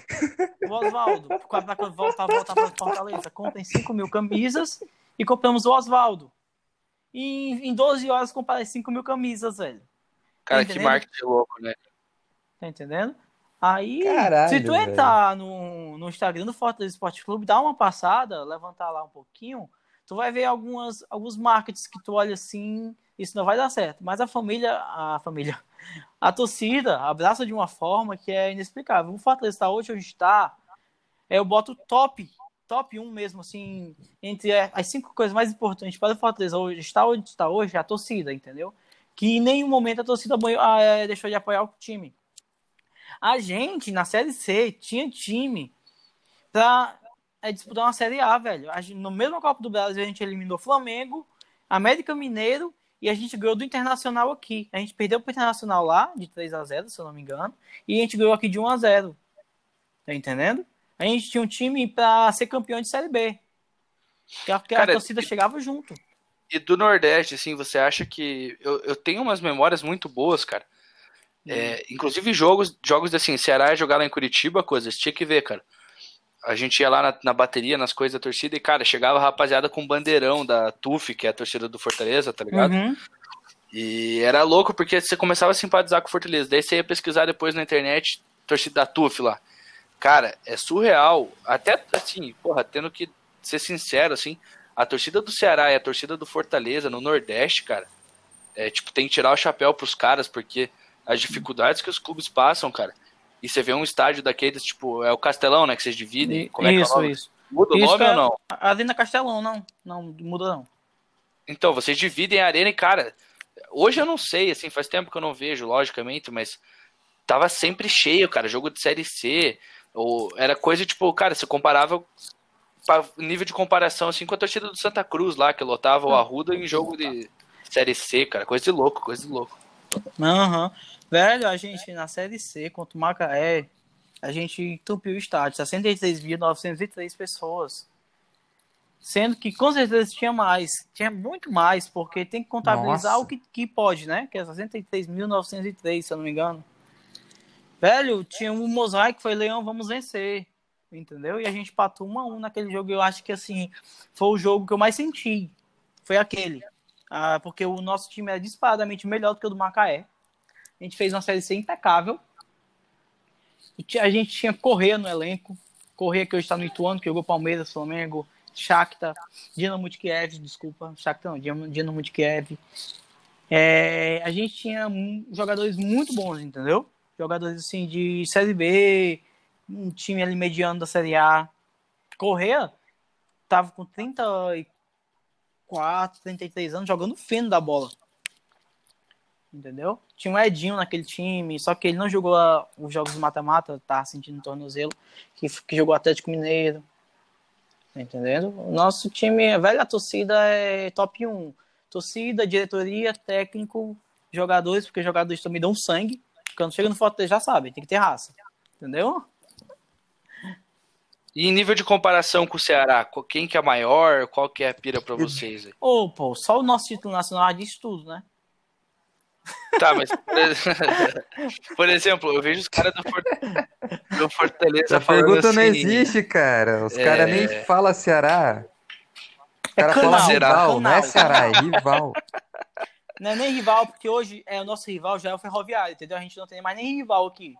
O Oswaldo. Para voltar, voltar para Fortaleza. Comprem 5 mil camisas e compramos o Oswaldo. E em 12 horas comprei 5 mil camisas, velho. Cara, Tá que marketing louco, né? Tá entendendo? Aí, Caralho, se tu velho. entrar no, no Instagram do Fortaleza Esporte Clube, dá uma passada, levantar lá um pouquinho, tu vai ver algumas, alguns markets que tu olha assim, isso não vai dar certo. Mas a família, a família, a torcida abraça de uma forma que é inexplicável. O Fortaleza está hoje, onde está, é, eu boto top, top 1 mesmo, assim, entre as cinco coisas mais importantes para o Fortaleza hoje, está onde está hoje, é a torcida, entendeu? Que em nenhum momento a torcida ah, é, deixou de apoiar o time. A gente, na Série C, tinha time pra é disputar uma Série A, velho. No mesmo Copa do Brasil, a gente eliminou Flamengo, América Mineiro e a gente ganhou do Internacional aqui. A gente perdeu pro Internacional lá, de 3 a 0 se eu não me engano, e a gente ganhou aqui de 1 a 0 Tá entendendo? A gente tinha um time pra ser campeão de Série B. Que a, que a Cara, torcida e- chegava junto. E do Nordeste, assim, você acha que. Eu, eu tenho umas memórias muito boas, cara. É, inclusive jogos, jogos assim, Ceará ia jogar lá em Curitiba, coisas, tinha que ver, cara. A gente ia lá na, na bateria, nas coisas da torcida, e, cara, chegava a rapaziada com bandeirão da TUF, que é a torcida do Fortaleza, tá ligado? Uhum. E era louco porque você começava a simpatizar com o Fortaleza. Daí você ia pesquisar depois na internet, torcida da TUF lá. Cara, é surreal. Até assim, porra, tendo que ser sincero, assim, a torcida do Ceará e a torcida do Fortaleza no Nordeste, cara, é tipo, tem que tirar o chapéu pros caras, porque as dificuldades que os clubes passam, cara. E você vê um estádio daqueles, tipo, é o Castelão, né, que vocês dividem. Como é que é o isso, nome? isso. Muda o Isso, nome cara. ou não? A Arena Castelão, não. Não muda, não. Então, vocês dividem a arena e, cara, hoje eu não sei, assim, faz tempo que eu não vejo, logicamente, mas tava sempre cheio, cara, jogo de Série C, ou era coisa, tipo, cara, você comparava, pa- nível de comparação, assim, com a torcida do Santa Cruz lá, que lotava o Arruda em jogo de Série C, cara, coisa de louco, coisa de louco. Aham. Velho, a gente na Série C contra o Macaé, a gente entupiu o estádio, 63.903 pessoas. Sendo que com certeza tinha mais, tinha muito mais, porque tem que contabilizar Nossa. o que, que pode, né? Que é 63.903, se eu não me engano. Velho, tinha um mosaico, foi Leão, vamos vencer. Entendeu? E a gente patou 1 a 1 naquele jogo. Eu acho que assim, foi o jogo que eu mais senti. Foi aquele. Ah, porque o nosso time era disparadamente melhor do que o do Macaé. A gente fez uma série C impecável. E A gente tinha Correia no elenco. Correia que hoje está no Ituano, que jogou Palmeiras, Flamengo, Shakhtar, Dinamo de Kiev, desculpa. Shakhtar não, Dinamo de Kiev. É, a gente tinha jogadores muito bons, entendeu? Jogadores assim de Série B, um time ali mediano da Série A. Correia tava com 34, 33 anos jogando feno da bola. Entendeu? Tinha um Edinho naquele time, só que ele não jogou os jogos mata-mata, tá sentindo tornozelo, que, que jogou Atlético Mineiro. Tá entendendo? O nosso time, a velha torcida é top 1. Torcida, diretoria, técnico, jogadores, porque jogadores também dão sangue. Quando chega no Fortaleza já sabe, tem que ter raça. Entendeu? E em nível de comparação com o Ceará, quem que é maior, qual que é a pira pra vocês aí? Ô, pô, só o nosso título nacional diz tudo, né? Tá, mas por, ex- por exemplo, eu vejo os caras do, For- do Fortaleza Essa falando pergunta não assim, existe, cara. Os É. caras nem falam Ceará. Os É caras canal, falam rival, não é. Ceará, é rival. Não é nem rival, porque hoje é, o nosso rival já é o Ferroviário, entendeu? A gente não tem mais nem rival aqui.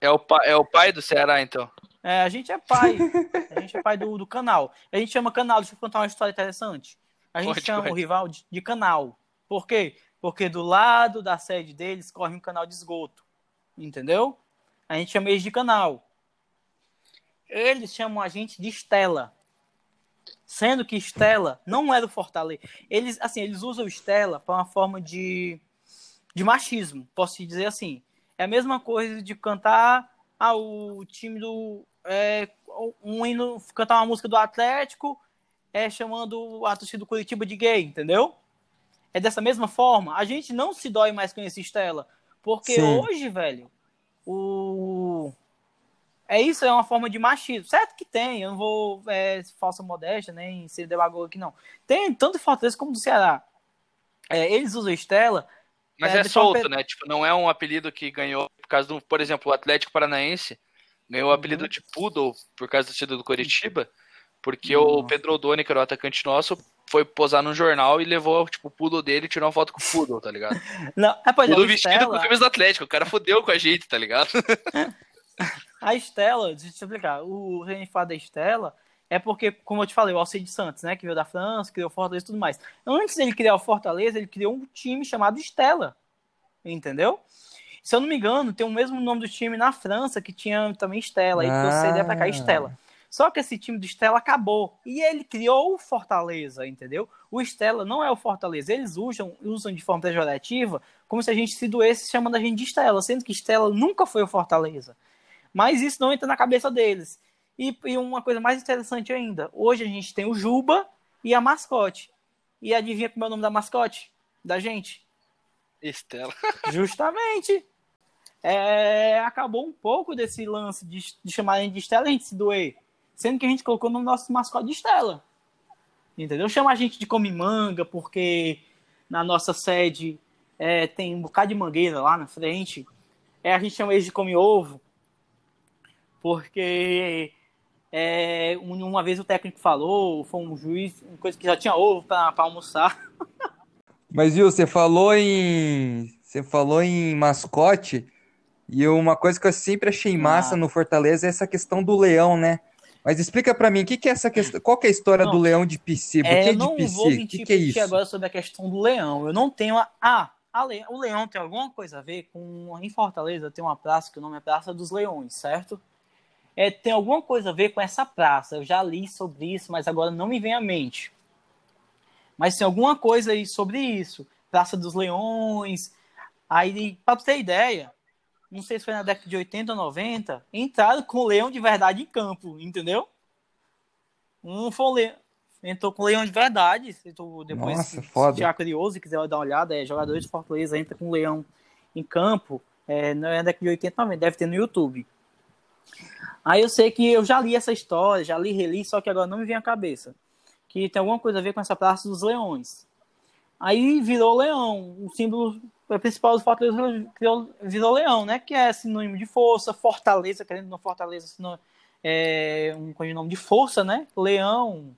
É o, pa- é o pai do Ceará, então. É, a gente é pai. A gente é pai do, do canal. A gente chama canal, deixa eu contar uma história interessante. A gente Conte, chama conte. o rival de, de canal. Por quê? Porque do lado da sede deles corre um canal de esgoto. Entendeu? A gente chama eles de canal. Eles chamam a gente de Estela. Sendo que Estela não é do Fortaleza. Eles, assim, eles usam Estela para uma forma de, de machismo, posso te dizer assim. É a mesma coisa de cantar ah, o time do. É, um hino, cantar uma música do Atlético é chamando a torcida do Curitiba de gay, entendeu? É dessa mesma forma. A gente não se dói mais com esse Estela. Porque Sim. hoje, velho, o. É isso, é uma forma de machismo. Certo que tem, eu não vou é, falsa modéstia, nem ser demagogo aqui, não. Tem tanto do Fortaleza como do Ceará. É, eles usam Estela. Mas É, é, solto, né? Tipo, não é um apelido que ganhou por causa do, por exemplo, o Atlético Paranaense ganhou o Uhum. apelido de Poodle por causa do torcida do Coritiba, porque Uhum. o Pedro Odoni, que era o atacante nosso, foi posar num jornal e levou, tipo, o Poodle dele e tirou uma foto com o Poodle, tá ligado? Não, é, pois é, Poodle o vestido com a camisa do Atlético, o cara fodeu com a gente, tá ligado? a Estela, deixa eu te explicar, o René fala da Estela é porque, como eu te falei, o Alcide Santos, né, que veio da França, criou o Fortaleza e tudo mais. Antes dele criar o Fortaleza, ele criou um time chamado Estela, entendeu? Se eu não me engano, tem o mesmo nome do time na França que tinha também Estela, aí trouxe a ideia pra cá, Ah. Estela. Só que esse time do Estela acabou. E ele criou o Fortaleza, entendeu? O Estela não é o Fortaleza. Eles usam, usam de forma pejorativa como se a gente se doesse chamando a gente de Estela, sendo que Estela nunca foi o Fortaleza. Mas isso não entra na cabeça deles. E, e uma coisa mais interessante ainda, hoje a gente tem o Juba e a mascote. E adivinha como é o nome da mascote? Da gente? Estela. Justamente. É, acabou um pouco desse lance de, de chamarem de Estela e a gente se doer. Sendo que a gente colocou no nosso mascote de Estela. Entendeu? Chama a gente de come manga, porque na nossa sede é, tem um bocado de mangueira lá na frente. É, a gente chama eles de come ovo, porque é, uma vez o técnico falou, foi um juiz, uma coisa que já tinha ovo para almoçar. Mas viu, você falou em você falou em mascote e uma coisa que eu sempre achei massa ah. no Fortaleza é essa questão do leão, né? Mas explica para mim, o que, que é essa questão? Qual que é a história não, do leão de? Por é, que de PC? O que, que é isso? agora sobre a questão do leão. Eu não tenho a. Ah, a Le... o leão tem alguma coisa a ver com. Em Fortaleza tem uma praça que o nome é Praça dos Leões, certo? É, tem alguma coisa a ver com essa praça. Eu já li sobre isso, mas agora não me vem à mente. Mas tem alguma coisa aí sobre isso. Praça dos Leões. Aí, pra ter ideia, não sei se foi na década de 80 ou 90, entraram com o leão de verdade em campo, entendeu? Um foi o leão, entrou com o leão de verdade. Se tu depois Nossa, se, foda. se curioso e quiser dar uma olhada, é jogadores de Fortaleza entra com o leão em campo. É, não é na década de 80 90, deve ter no YouTube. Aí eu sei que eu já li essa história, já li, reli, só que agora não me vem à cabeça. Que tem alguma coisa a ver com essa Praça dos Leões. Aí virou leão, o símbolo principal do Fortaleza virou, leão, né? Que é sinônimo de força, fortaleza, querendo não fortaleza, sinônimo, é um codinome de força, né? Leão,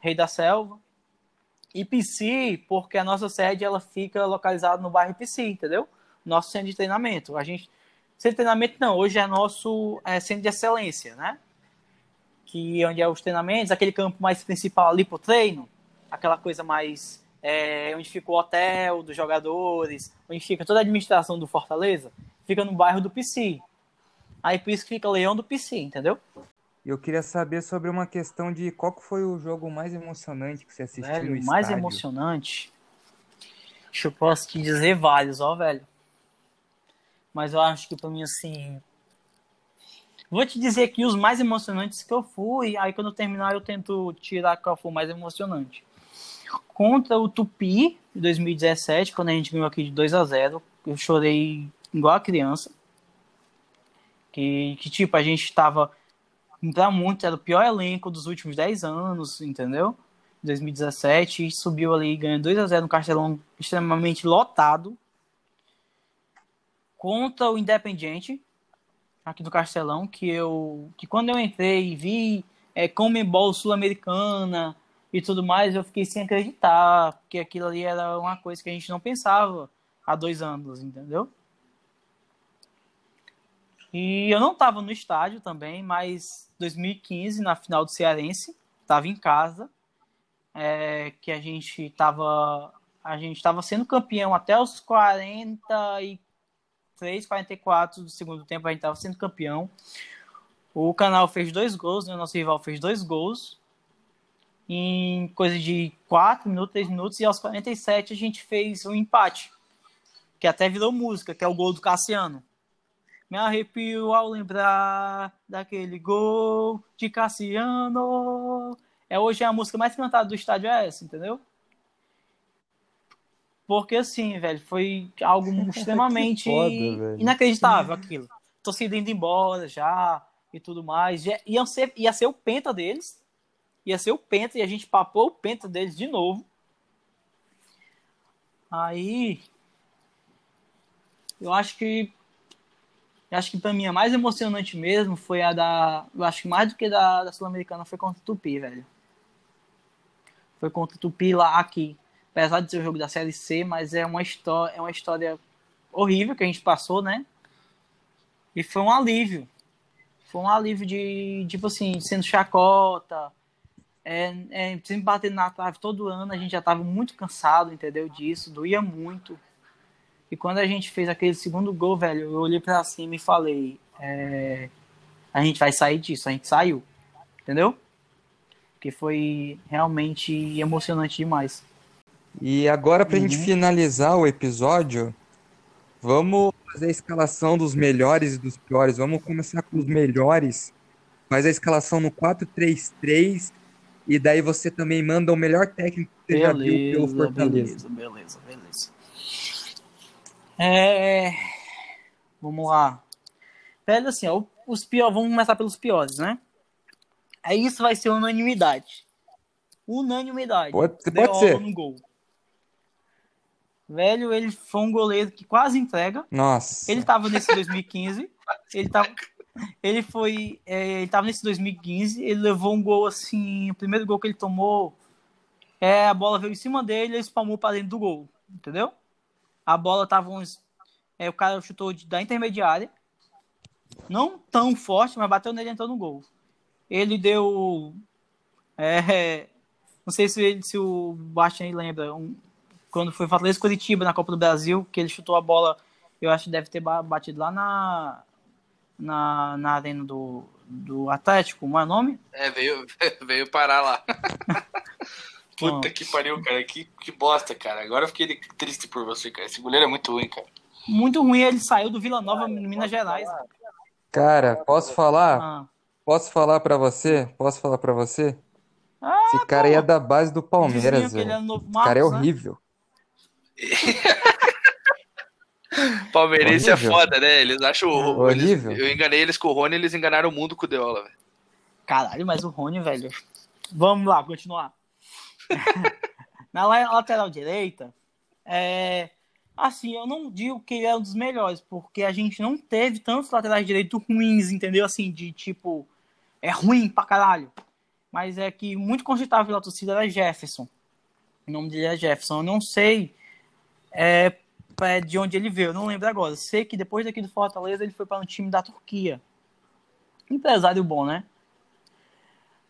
rei da selva. E porque a nossa sede ela fica localizada no bairro Psi, entendeu? Nosso centro de treinamento. A gente centro de treinamento não, hoje é nosso é, centro de excelência, né? Que é onde é os treinamentos, aquele campo mais principal ali pro treino, aquela coisa mais é, onde fica o hotel dos jogadores, onde fica toda a administração do Fortaleza, fica no bairro do PC. Aí por isso que fica Leão do PC, entendeu? Eu queria saber sobre uma questão de qual foi o jogo mais emocionante que você assistiu velho, no mais emocionante? Eu posso te dizer vários, ó, velho. Mas eu acho que pra mim, assim... Vou te dizer que os mais emocionantes que eu fui, aí quando eu terminar eu tento tirar qual foi o mais emocionante contra o Tupi, em 2017, quando a gente ganhou aqui de 2 a 0 Eu chorei igual a criança. Que, que tipo, a gente estava para muito, era o pior elenco dos últimos 10 anos, entendeu? 2017, e subiu ali ganhando 2 a 0 no Castelão extremamente lotado. Contra o Independiente, aqui do Castelão, que eu que quando eu entrei e vi é, Comembol Sul-Americana, e tudo mais, eu fiquei sem acreditar, porque aquilo ali era uma coisa que a gente não pensava há dois anos, entendeu? E eu não estava no estádio também, mas 2015, na final do Cearense, estava em casa, é, que a gente estava a gente estava sendo campeão até os 43, 44 do segundo tempo, a gente estava sendo campeão. O canal fez dois gols, né? o nosso rival fez dois gols em coisa de 4 minutos, 3 minutos, e aos 47 a gente fez um empate, que até virou música, que é o gol do Cassiano. Me arrepio ao lembrar daquele gol de Cassiano. É hoje a música mais cantada do estádio é essa, entendeu? Porque assim, velho, foi algo extremamente foda, inacreditável aquilo. Torcida indo embora já e tudo mais. Ia ser, ia ser o penta deles, ia ser o Penta e a gente papou o Penta deles de novo. Aí eu acho que eu acho que para mim a mais emocionante mesmo foi a da, eu acho que mais do que da, da Sul-Americana foi contra o Tupi, velho. Foi contra o Tupi lá aqui. Apesar de ser o jogo da série C, mas é uma história, é uma história horrível que a gente passou, né? E foi um alívio. Foi um alívio de, tipo assim, sendo chacota, é, é, sempre batendo na trave todo ano, a gente já estava muito cansado, entendeu? Disso, doía muito. E quando a gente fez aquele segundo gol, velho, eu olhei para cima e falei: é, a gente vai sair disso, a gente saiu, entendeu? Porque foi realmente emocionante demais. E agora, pra uhum. gente finalizar o episódio, vamos fazer a escalação dos melhores e dos piores. Vamos começar com os melhores faz a escalação no 4-3-3 e daí você também manda o melhor técnico que você já viu pelo Fortaleza. Beleza, beleza, beleza. É... Vamos lá. Velho, assim, ó, os piores, vamos começar pelos piores, né? Aí isso vai ser unanimidade. Unanimidade. Pode, pode ser. No gol. Velho, ele foi um goleiro que quase entrega. Nossa. Ele tava nesse 2015. ele tava. Ele foi. É, ele tava nesse 2015. Ele levou um gol assim. O primeiro gol que ele tomou. É, a bola veio em cima dele ele espalmou para dentro do gol. Entendeu? A bola tava uns. É, o cara chutou de, da intermediária. Não tão forte, mas bateu nele e entrou no gol. Ele deu. É, não sei se, se o Bastian lembra. Um, quando foi Fortaleza Curitiba na Copa do Brasil, que ele chutou a bola, eu acho que deve ter batido lá na, na, na arena do, do Atlético, como é o nome? É, veio, veio parar lá. Puta que pariu, cara. Que, que bosta, cara. Agora eu fiquei triste por você, cara. Esse goleiro é muito ruim, cara. Muito ruim, ele saiu do Vila Nova, em Minas Gerais. Cara, posso falar? Ah. Posso falar para você? Posso falar para você? Ah, Esse cara pô. aí é da base do Palmeiras, velho. É Marcos, Esse cara é né? horrível. Né? Palmeirense é foda, né? Eles acham o. Eles, eu enganei eles com o Rony, eles enganaram o mundo com o Deola, velho. Caralho, mas o Rony, velho. Vamos lá, continuar. Na lateral direita, é. Assim, eu não digo que ele é um dos melhores, porque a gente não teve tantos laterais direitos ruins, entendeu? Assim, de tipo. É ruim pra caralho. Mas é que muito congitável pela torcida era Jefferson. O nome dele é Jefferson. Eu não sei é, é, de onde ele veio, não lembro agora. Sei que depois daqui do Fortaleza ele foi para um time da Turquia. Empresário bom, né?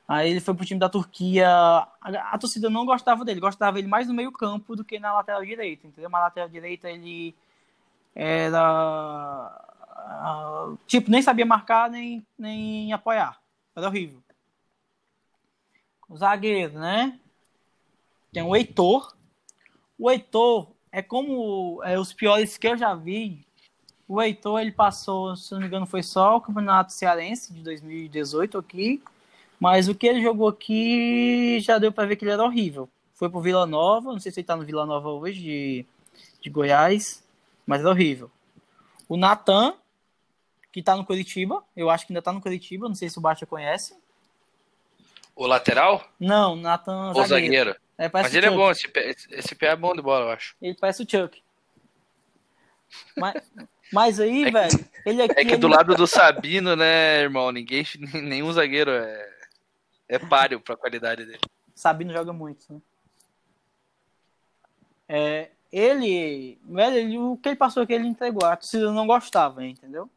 Aí ele foi pro time da Turquia. A, a, torcida não gostava dele, gostava ele mais no meio-campo do que na lateral direita, entendeu? Na lateral direita ele era. Tipo, nem sabia marcar nem, nem apoiar. Era horrível. O zagueiro, né? Tem o Heitor. O Heitor é como é, os piores que eu já vi. O Heitor, ele passou, se não me engano, foi só o Campeonato Cearense de 2018 aqui. Mas o que ele jogou aqui já deu para ver que ele era horrível. Foi pro Vila Nova, não sei se ele tá no Vila Nova hoje, de, de Goiás, mas era horrível. O Natan, que tá no Curitiba, eu acho que ainda tá no Curitiba, não sei se o Baixa conhece. O lateral? Não, Natan zagueiro. O zagueiro. É, Mas ele é bom, esse pé, esse pé é bom de bola, eu acho. Ele parece o Chuck. Mas, mas aí, é velho, ele aqui. É que ele... do lado do Sabino, né, irmão? Ninguém, nenhum zagueiro é, é páreo pra qualidade dele. Sabino joga muito, né? É, ele, velho, ele, o que ele passou aqui, ele entregou. A torcida não gostava, entendeu?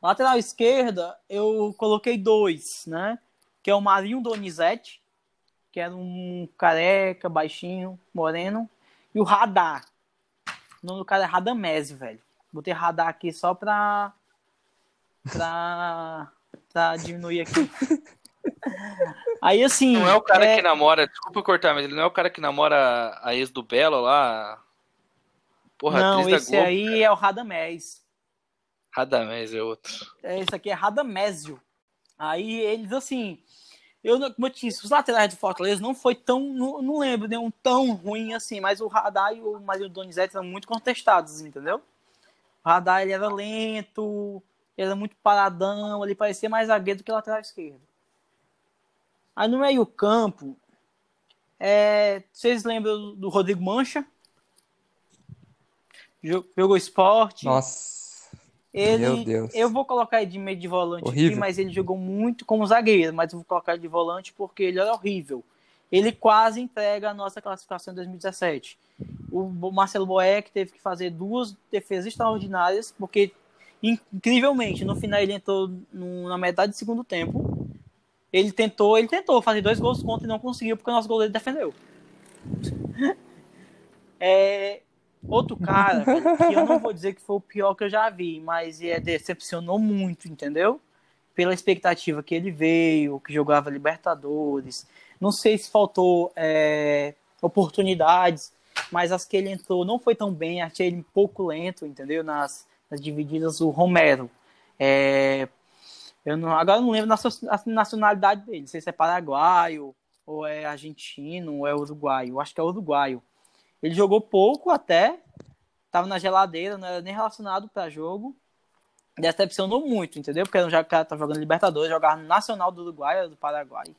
Lateral esquerda, eu coloquei dois, né? Que é o Marinho Donizete que era um careca, baixinho, moreno, e o Radar. O nome do cara é Radamese, velho. Botei Radar aqui só pra. pra. pra diminuir aqui. Aí assim. Não é o cara é... que namora. Desculpa cortar, mas ele não é o cara que namora a ex do Belo lá. Porra, não, esse Globo, aí cara. é o Radamés. Radamés é outro. É, esse aqui é Radamésio. Aí eles assim eu, como eu disse, os laterais do Fortaleza não foi tão, não, não lembro nenhum tão ruim assim, mas o Radar e o Marinho Donizete eram muito contestados, entendeu? O Radar ele era lento, ele era muito paradão, ele parecia mais zagueiro do que lateral esquerdo. Aí no meio campo, é, vocês lembram do Rodrigo Mancha? Jogou esporte. Nossa. Ele, Meu Deus. Eu vou colocar ele de meio de volante horrível. aqui, mas ele jogou muito como zagueiro, mas eu vou colocar ele de volante porque ele era horrível. Ele quase entrega a nossa classificação em 2017. O Marcelo Boeck teve que fazer duas defesas extraordinárias, porque incrivelmente, no final ele entrou no, na metade do segundo tempo. Ele tentou, ele tentou fazer dois gols contra e não conseguiu porque o nosso goleiro defendeu. é, Outro cara, que eu não vou dizer que foi o pior que eu já vi, mas é, decepcionou muito, entendeu? Pela expectativa que ele veio, que jogava Libertadores. Não sei se faltou é, oportunidades, mas as que ele entrou não foi tão bem, achei ele um pouco lento, entendeu? Nas, nas divididas, o Romero. É, Eu não, agora eu não lembro a nacionalidade dele, não sei se é paraguaio, ou é argentino, ou é uruguaio. Eu acho que é uruguaio. Ele jogou pouco até, tava na geladeira, não era nem relacionado para jogo. Decepcionou muito, entendeu? Porque era um cara que tá jogando Libertadores, jogava no Nacional do Uruguai, do Paraguai.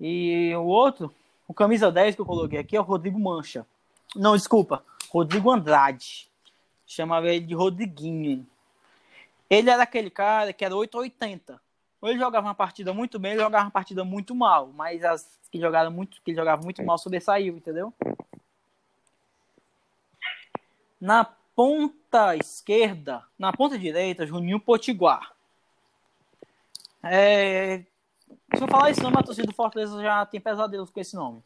E o outro, o camisa 10 que eu coloquei aqui é o Rodrigo Mancha. Não, desculpa, Rodrigo Andrade. Chamava ele de Rodriguinho. Ele era aquele cara que era 880. Ou ele jogava uma partida muito bem, ele jogava uma partida muito mal. Mas as que jogaram muito, que ele jogava muito mal sobressaiu, entendeu? Na ponta esquerda, na ponta direita, Juninho Potiguar. É, se eu falar esse nome, a torcida do Fortaleza já tem pesadelos com esse nome.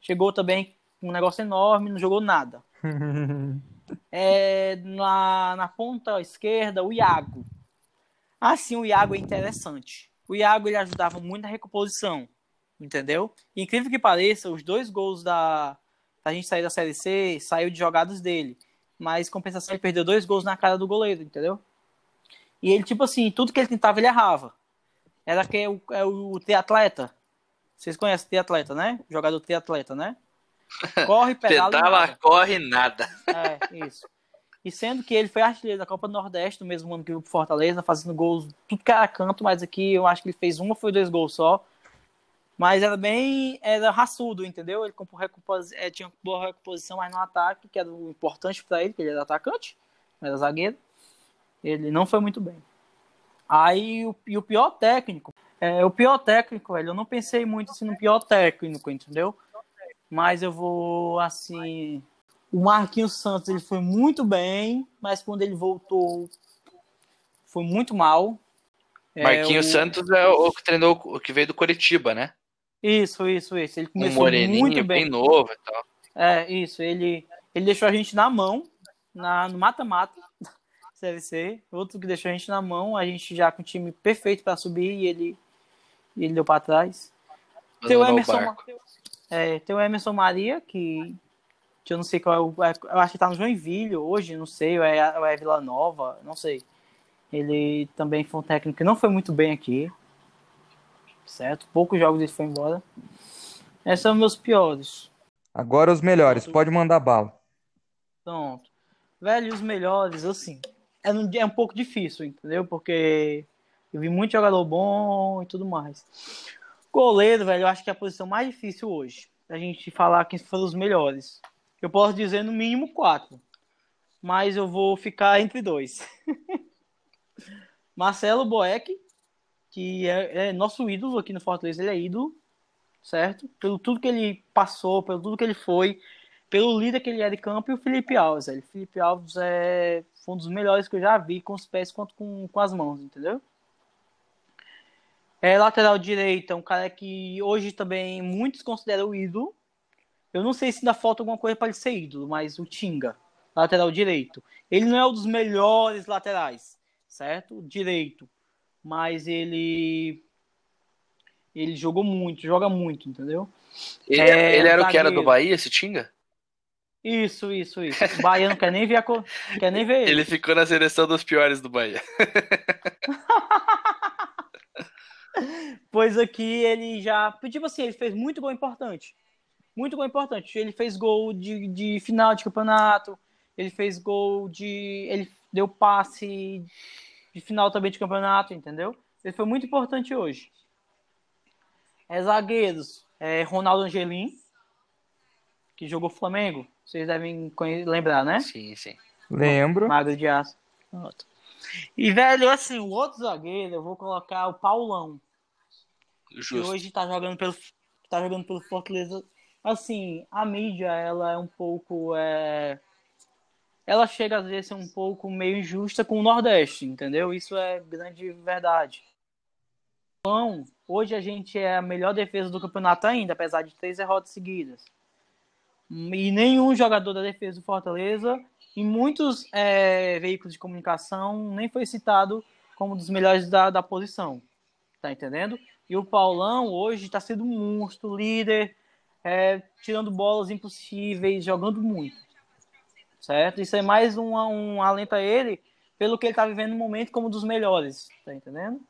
Chegou também com um negócio enorme, não jogou nada. é, na, na ponta esquerda, o Iago. Assim, o Iago é interessante. O Iago ele ajudava muito na recomposição, entendeu? E, incrível que pareça, os dois gols da, da gente sair da Série C saiu de jogadas dele mas compensação ele perdeu dois gols na cara do goleiro, entendeu? E ele, tipo assim, tudo que ele tentava, ele errava. Era que é o, é o triatleta. Vocês conhecem o triatleta, né? O jogador triatleta, né? Corre, pedala Pedala, corre, nada. É, isso. E sendo que ele foi artilheiro da Copa do Nordeste, no mesmo ano que o Fortaleza, fazendo gols tudo que era canto, mas aqui eu acho que ele fez um ou foi dois gols só. Mas era bem. Era raçudo, entendeu? Ele é, tinha boa recomposição, mas no ataque, que era o importante para ele, porque ele era atacante, era zagueiro. Ele não foi muito bem. Aí o, e o pior técnico. É, o pior técnico, velho, eu não pensei muito assim no pior técnico, entendeu? Mas eu vou assim. O Marquinhos Santos ele foi muito bem, mas quando ele voltou foi muito mal. Marquinhos é, o... Santos é o que treinou, o que veio do Coritiba, né? Isso, isso, isso. Ele começou um moreninho, muito bem. bem novo e tal. É, isso. Ele, ele deixou a gente na mão, na, no mata-mata, CLC. Outro que deixou a gente na mão, a gente já com o time perfeito para subir e ele, ele deu para trás. Tem o Emerson, é, tem o Emerson Maria, que, que eu não sei qual é o. É, eu acho que tá no Joinville hoje, não sei, ou é, ou é Vila Nova, não sei. Ele também foi um técnico que não foi muito bem aqui certo? Poucos jogos ele foi embora. Esses são meus piores. Agora os melhores, Pronto. pode mandar bala. Pronto. Velho, os melhores, assim, é um, é um pouco difícil, entendeu? Porque eu vi muito jogador bom e tudo mais. Goleiro, velho, eu acho que é a posição mais difícil hoje. A gente falar quem foram os melhores. Eu posso dizer no mínimo quatro. Mas eu vou ficar entre dois. Marcelo Boeck, que é, é, nosso ídolo aqui no Fortaleza, ele é ídolo, certo? Pelo tudo que ele passou, pelo tudo que ele foi, pelo líder que ele é de campo, e o Felipe Alves. Ele, Felipe Alves é um dos melhores que eu já vi com os pés quanto com, com as mãos, entendeu? É lateral direito, é um cara que hoje também muitos consideram ídolo. Eu não sei se ainda falta alguma coisa para ele ser ídolo, mas o Tinga, lateral direito. Ele não é um dos melhores laterais, certo? Direito mas ele ele jogou muito, joga muito, entendeu? Ele, é, ele era o que era do Bahia, esse Tinga? Isso, isso, isso. O Bahia não quer nem ver, a co... quer nem ver ele. Ele ficou na seleção dos piores do Bahia. pois aqui ele já. Tipo assim, ele fez muito gol importante. Muito gol importante. Ele fez gol de, de final de campeonato. Ele fez gol de. Ele deu passe de final também de campeonato, entendeu? Ele foi muito importante hoje. É, zagueiros, é, Ronaldo Angelim, que jogou Flamengo. Vocês devem lembrar, né? Sim, sim. Lembro. Magro de aço. Pronto. E, velho, assim, o outro zagueiro, eu vou colocar o Paulão. Justo. Que hoje tá jogando pelo, tá jogando pelo Fortaleza. Assim, a mídia, ela é um pouco. É, ela chega às vezes a ser um pouco meio injusta com o Nordeste, entendeu? Isso é grande verdade. Então, hoje a gente é a melhor defesa do campeonato ainda, apesar de três derrotas seguidas. E nenhum jogador da defesa do Fortaleza, em muitos é, veículos de comunicação, nem foi citado como um dos melhores da, da posição. Tá entendendo? E o Paulão hoje está sendo um monstro, líder, é, tirando bolas impossíveis, jogando muito certo? Isso é mais um, um alento a ele pelo que ele tá vivendo no momento como um dos melhores, tá entendendo?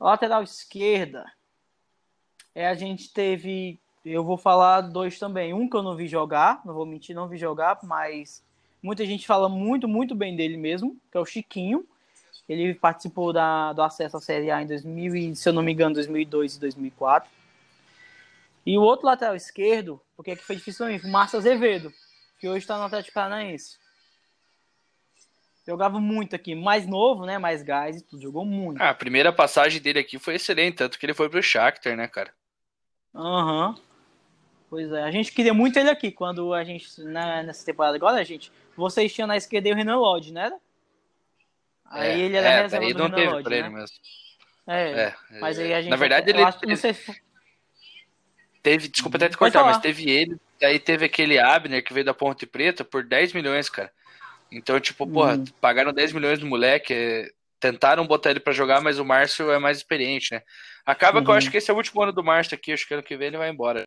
Lateral esquerda, é, a gente teve, eu vou falar dois também. Um que eu não vi jogar, não vou mentir, não vi jogar, mas muita gente fala muito, muito bem dele mesmo, que é o Chiquinho. Ele participou da, do acesso à Série A em 2000, se eu não me engano, 2002 e 2004. E o outro lateral esquerdo, porque aqui foi difícil também, o Márcio Azevedo, que hoje está no Atlético Paranaense. Jogava muito aqui, mais novo, né? Mais gás e tudo, jogou muito. Ah, a primeira passagem dele aqui foi excelente, tanto que ele foi pro Shakhtar, né, cara? Aham. Uhum. Pois é, a gente queria muito ele aqui quando a gente, na, nessa temporada agora, a gente, vocês tinham na esquerda o Renan Lodge, né? Aí é, ele era é, reserva aí do não Renan teve Lodge, pra né? ele mesmo. É, é, mas aí a gente... Na verdade, ele... Acho, sei se... Teve, desculpa até te cortar, mas teve ele, aí teve aquele Abner que veio da Ponte Preta por 10 milhões, cara. Então, tipo, porra, uhum. pagaram 10 milhões do moleque, é, tentaram botar ele para jogar, mas o Márcio é mais experiente, né? Acaba uhum. que eu uhum. acho que esse é o último ano do Márcio aqui, acho que ano que vem ele vai embora.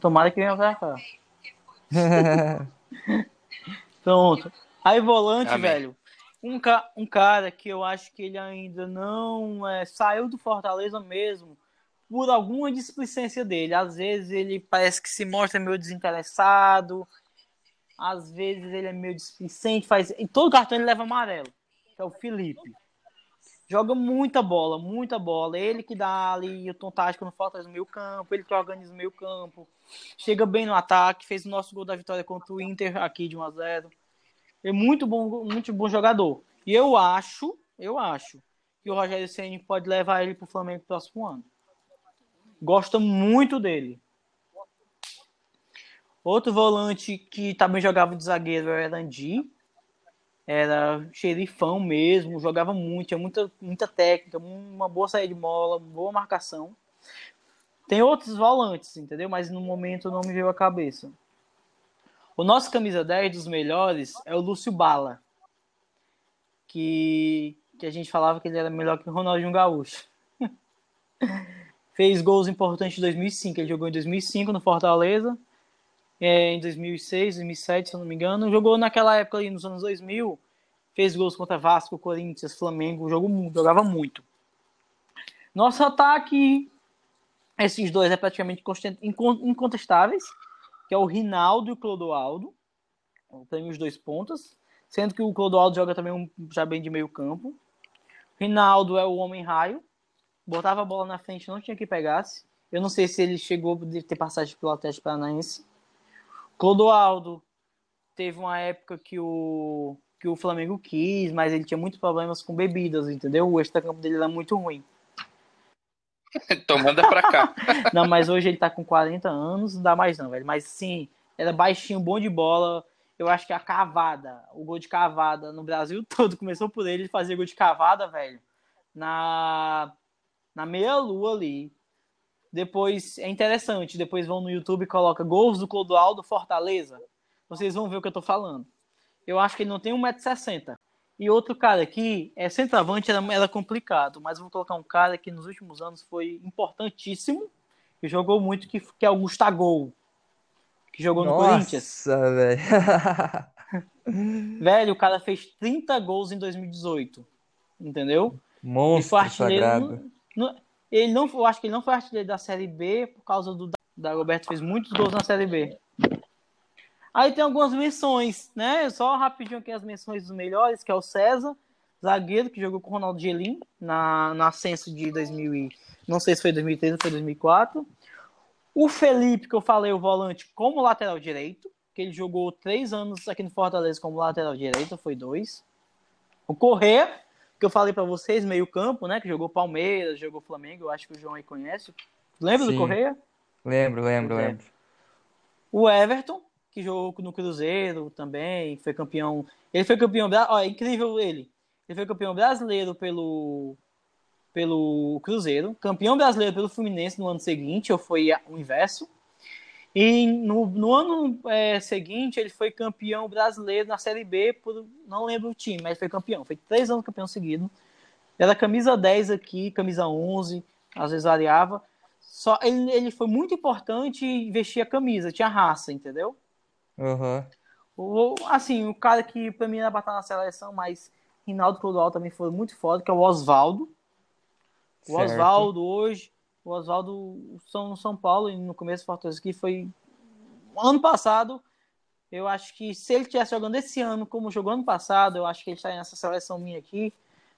Tomara que venha pra cá. Pronto. Aí volante, Amém. velho. Um, ca um cara que eu acho que ele ainda não é, saiu do Fortaleza mesmo por alguma displicência dele. Às vezes ele parece que se mostra meio desinteressado, às vezes ele é meio displicente, faz. Em todo cartão ele leva amarelo, que é o Felipe. Joga muita bola, muita bola. Ele que dá ali o tom tático no Fortaleza no meio campo, ele que organiza o meio campo. Chega bem no ataque, fez o nosso gol da vitória contra o Inter aqui de 1 a 0. É muito bom, muito bom jogador. E eu acho, eu acho que o Rogério Ceni pode levar ele para o Flamengo no próximo ano. Gosta muito dele. Outro volante que também jogava de zagueiro era Andi. Era xerifão mesmo, jogava muito, tinha muita, muita técnica, uma boa saída de bola, boa marcação. Tem outros volantes, entendeu? Mas no momento não me veio a cabeça. O nosso camisa 10 dos melhores é o Lúcio Bala. Que, que a gente falava que ele era melhor que o Ronaldinho Gaúcho. Fez gols importantes em 2005. Ele jogou em 2005 no Fortaleza é, em 2006, 2007, se eu não me engano. Jogou naquela época ali, nos anos 2000. Fez gols contra Vasco, Corinthians, Flamengo. Jogou, jogava muito. Nosso ataque, esses dois é praticamente incontestáveis, que é o Rinaldo e o Clodoaldo. Tem os dois pontas. Sendo que o Clodoaldo joga também um, já bem de meio campo. Rinaldo é o homem raio. Botava a bola na frente, não tinha que pegasse. Eu não sei se ele chegou a ter passagem pelo Atlético Paranaense. Clodoaldo teve uma época que o, que o Flamengo quis, mas ele tinha muitos problemas com bebidas, entendeu? O extra-campo dele era muito ruim. então manda pra cá. não, mas hoje ele tá com 40 anos, não dá mais não, velho. Mas sim, era baixinho, bom de bola. Eu acho que a cavada, o gol de cavada no Brasil todo começou por ele fazer gol de cavada, velho. Na, na meia-lua ali. Depois é interessante, depois vão no YouTube e coloca gols do Clodoaldo Fortaleza. Vocês vão ver o que eu tô falando. Eu acho que ele não tem 1,60m. E outro cara aqui, é centroavante, era, era complicado, mas vou colocar um cara que nos últimos anos foi importantíssimo, que jogou muito, que, que é o Gustavo, que jogou Nossa, no Corinthians. velho. velho, o cara fez 30 gols em 2018, entendeu? Monstro sagrado. No, no, ele não, eu acho que ele não foi artilheiro da Série B por causa do da Roberto fez muitos gols na Série B. Aí tem algumas menções, né? Só rapidinho aqui as menções dos melhores, que é o César, zagueiro que jogou com o Ronaldo Gelim na, na ascenso de 2000 e, não sei se foi 2003 ou foi 2004. O Felipe, que eu falei, o volante como lateral direito, que ele jogou três anos aqui no Fortaleza como lateral direito, foi dois. O Corrêa, que eu falei para vocês, meio campo, né? Que jogou Palmeiras, jogou Flamengo, eu acho que o João aí conhece. Lembra Sim. do Correia? Lembro, lembro, é. lembro. O Everton, que jogou no Cruzeiro também, foi campeão. Ele foi campeão. Ó, é incrível ele. Ele foi campeão brasileiro pelo, pelo Cruzeiro, campeão brasileiro pelo Fluminense no ano seguinte, ou foi o inverso. E no, no ano é, seguinte, ele foi campeão brasileiro na Série B, por não lembro o time, mas foi campeão. Foi três anos campeão seguido. Era camisa 10 aqui, camisa 11, às vezes variava. Só ele, ele foi muito importante e vestia a camisa, tinha raça, entendeu? Uhum. O, assim, o cara que pra mim era pra estar na seleção, mas Rinaldo Clodoaldo também foi muito foda, que é o Oswaldo. O Oswaldo hoje, o Oswaldo São São Paulo, no começo do Fortaleza aqui foi ano passado, eu acho que se ele estivesse jogando esse ano como jogou ano passado, eu acho que ele estaria nessa seleção minha aqui.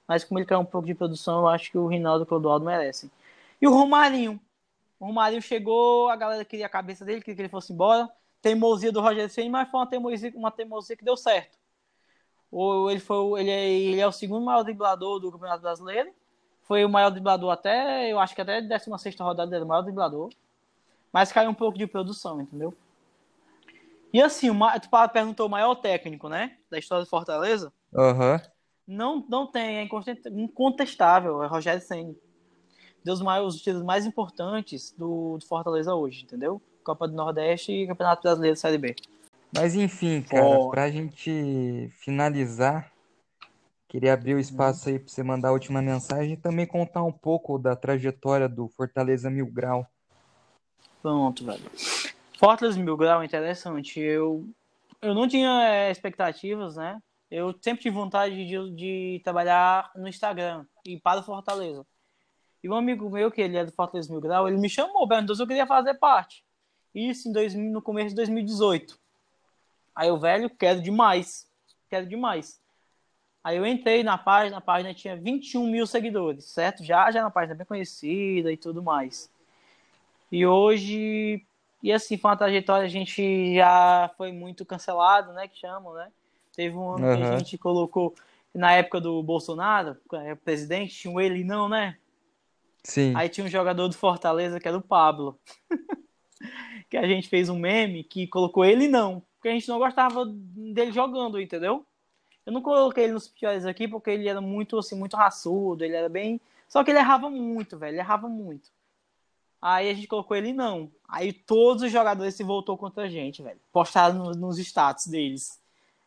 Mas como ele quer um pouco de produção, eu acho que o Rinaldo e o Clodoaldo merecem. E o Romarinho. O Romarinho chegou, a galera queria a cabeça dele, queria que ele fosse embora. Teimosia do Roger Senna, mas foi uma teimosia, uma teimosia que deu certo. Ou ele, foi, ele, é, ele é o segundo maior driblador do Campeonato Brasileiro. Foi o maior driblador até, eu acho que até a 16 rodada era o maior driblador. Mas caiu um pouco de produção, entendeu? E assim, o, tu perguntou o maior técnico, né? Da história do Fortaleza. Aham. Uhum. Não, não tem, é incontestável, é Rogério Senna. Deu os, maiores, os títulos mais importantes do, do, Fortaleza hoje, entendeu? Copa do Nordeste e Campeonato Brasileiro Série B. Mas enfim, cara, oh. pra gente finalizar, queria abrir o espaço aí pra você mandar a última mensagem e também contar um pouco da trajetória do Fortaleza Mil Grau. Pronto, velho. Fortaleza Mil Grau interessante. Eu, eu não tinha é, expectativas, né? Eu sempre tive vontade de, de trabalhar no Instagram e para o Fortaleza. E um amigo meu, que ele é do Fortaleza Mil Grau, ele me chamou, perguntou se eu queria fazer parte. Isso em 2000, no começo de 2018. Aí o velho, quero demais. Quero demais. Aí eu entrei na página, a página tinha 21 mil seguidores, certo? Já, já na página bem conhecida e tudo mais. E hoje, e assim, foi uma trajetória, a gente já foi muito cancelado, né? Que chamam, né? Teve um ano uhum. que a gente colocou, na época do Bolsonaro, é, presidente, tinha um ele não, né? Sim. Aí tinha um jogador do Fortaleza que era o Pablo. que a gente fez um meme que colocou ele não, porque a gente não gostava dele jogando, entendeu? Eu não coloquei ele nos piores aqui porque ele era muito assim, muito raçudo, ele era bem. Só que ele errava muito, velho, ele errava muito. Aí a gente colocou ele não. Aí todos os jogadores se voltou contra a gente, velho. Postaram nos, nos status deles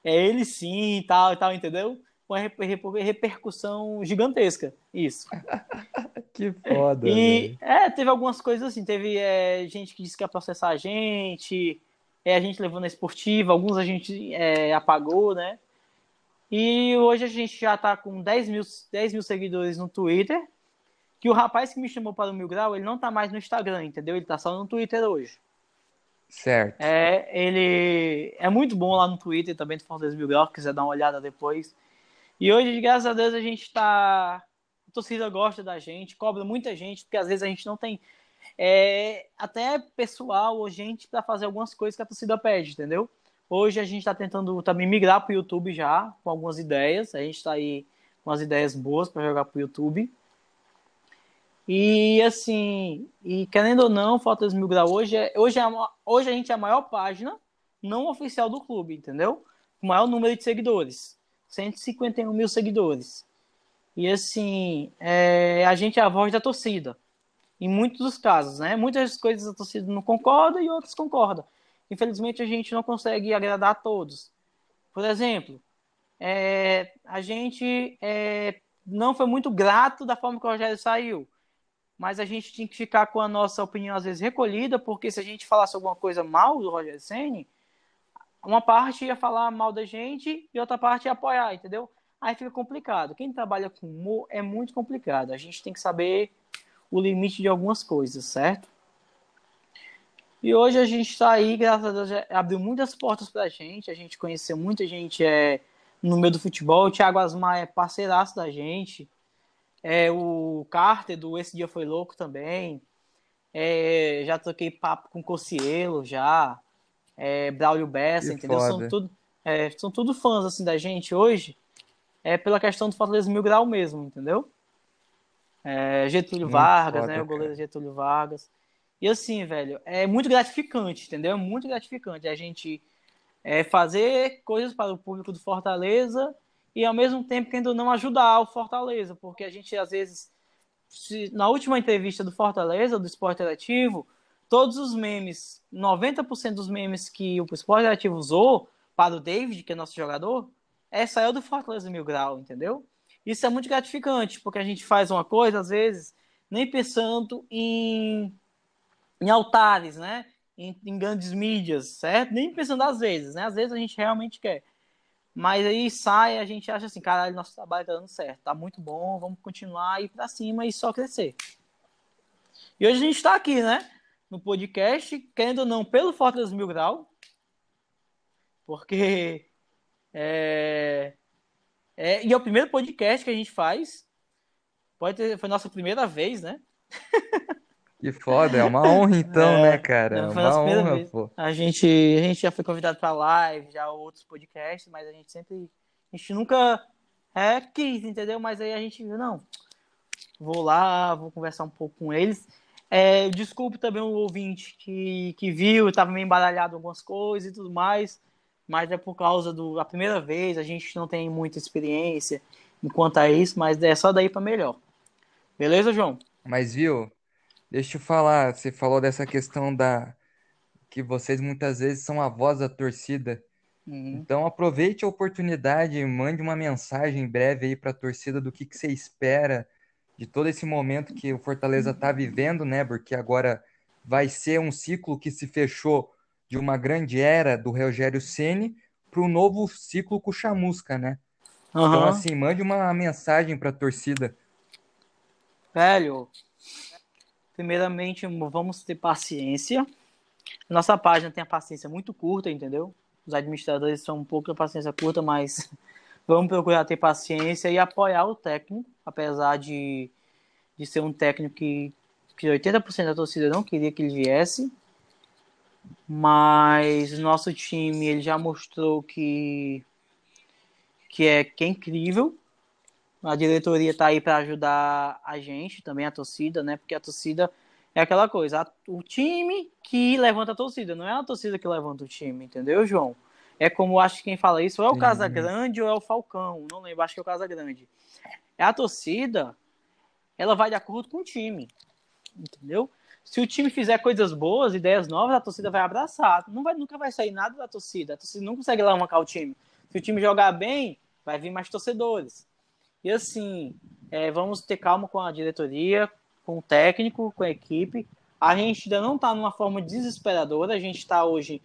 é ele sim e tal e tal, entendeu? Uma repercussão gigantesca, isso. que foda. E é, teve algumas coisas assim, teve é, gente que disse que ia processar a gente, é, a gente levou na esportiva, alguns a gente é, apagou, né? E hoje a gente já tá com 10 mil, 10 mil seguidores no Twitter. Que o rapaz que me chamou para o Mil Grau, ele não tá mais no Instagram, entendeu? Ele tá só no Twitter hoje. Certo. É, ele é muito bom lá no Twitter também do Fortaleza Mil Grau, se quiser dar uma olhada depois. E hoje, graças a Deus, a gente está. A torcida gosta da gente, cobra muita gente, porque às vezes a gente não tem é, até pessoal ou gente para fazer algumas coisas que a torcida pede, entendeu? Hoje a gente está tentando também migrar para o YouTube já, com algumas ideias. A gente está aí com umas ideias boas para jogar para o YouTube. E assim, e querendo ou não, Fortaleza Mil Grau hoje é, hoje, é a, hoje a gente é a maior página não oficial do clube, entendeu? O maior número de seguidores. 151 mil seguidores. E assim, é, a gente é a voz da torcida. Em muitos dos casos, né? Muitas coisas a torcida não concorda e outras concorda. Infelizmente a gente não consegue agradar a todos. Por exemplo, é, a gente é, não foi muito grato da forma que o Rogério saiu mas a gente tinha que ficar com a nossa opinião às vezes recolhida, porque se a gente falasse alguma coisa mal do Roger Senni, uma parte ia falar mal da gente e outra parte ia apoiar, entendeu? Aí fica complicado. Quem trabalha com humor é muito complicado. A gente tem que saber o limite de algumas coisas, certo? E hoje a gente está aí, graças a Deus, abriu muitas portas para a gente. A gente conheceu muita gente é, no meio do futebol. O Thiago Asmar é parceiraço da gente. É, o Carter do Esse Dia Foi Louco também. É, já troquei papo com Cocielo já. É, Braulio Bessa, entendeu? São tudo, é, são tudo fãs assim da gente hoje. É pela questão do Fortaleza Mil Grau mesmo, entendeu? É, Getúlio muito Vargas, foda, né? O goleiro Getúlio Vargas. E assim, velho, é muito gratificante, entendeu? É muito gratificante a gente é, fazer coisas para o público do Fortaleza e ao mesmo tempo querendo não ajudar o Fortaleza, porque a gente às vezes se, na última entrevista do Fortaleza, do Esporte Interativo, todos os memes, 90% dos memes que o Esporte Interativo usou para o David, que é nosso jogador, é saiu do Fortaleza Mil Grau, entendeu? Isso é muito gratificante, porque a gente faz uma coisa, às vezes, nem pensando em, em altares, né? Em, em grandes mídias, certo? Nem pensando às vezes, né? Às vezes a gente realmente quer. Mas aí sai, a gente acha assim, caralho, nosso trabalho tá dando certo, tá muito bom, vamos continuar, ir pra cima e só crescer. E hoje a gente tá aqui, né? No podcast, querendo ou não, pelo Fortaleza Mil Grau, porque é, é, e é o primeiro podcast que a gente faz. Pode ter, foi nossa primeira vez, né? Que foda, é uma honra então, é, né, cara? É uma honra, vez. pô. A gente, a gente já foi convidado para live, já outros podcasts, mas a gente sempre. A gente nunca é, quis, entendeu? Mas aí a gente viu, não. Vou lá, vou conversar um pouco com eles. É, desculpe também o ouvinte que, que viu, estava meio embaralhado algumas coisas e tudo mais, mas é por causa do a primeira vez, a gente não tem muita experiência enquanto a isso, mas é só daí para melhor. Beleza, João? Mas viu, Deixa eu falar, você falou dessa questão da que vocês muitas vezes são a voz da torcida. Uhum. Então aproveite a oportunidade, mande uma mensagem breve aí para a torcida do que, que você espera de todo esse momento que o Fortaleza está vivendo, né? Porque agora vai ser um ciclo que se fechou de uma grande era do Rogério Ceni para um novo ciclo com o Chamusca, né? Uhum. Então assim, mande uma mensagem para a torcida. Velho, Primeiramente, vamos ter paciência. Nossa página tem a paciência muito curta, entendeu? Os administradores são um pouco a paciência curta, mas vamos procurar ter paciência e apoiar o técnico, apesar de, de ser um técnico que, que 80% da torcida não queria que ele viesse. Mas nosso time ele já mostrou que, que, é, que é incrível, a diretoria está aí para ajudar a gente, também a torcida, né? Porque a torcida é aquela coisa, a, o time que levanta a torcida, não é a torcida que levanta o time, entendeu, João? É como acho que quem fala isso, ou é o Casa Grande ou é o Falcão, não lembro, acho que é o Casa Grande. É a torcida, ela vai de acordo com o time, entendeu? Se o time fizer coisas boas, ideias novas, a torcida vai abraçar. Não vai, nunca vai sair nada da torcida. A torcida não consegue alavancar o time. Se o time jogar bem, vai vir mais torcedores. E assim, é, vamos ter calma com a diretoria, com o técnico, com a equipe. A gente ainda não está numa forma desesperadora, a gente está hoje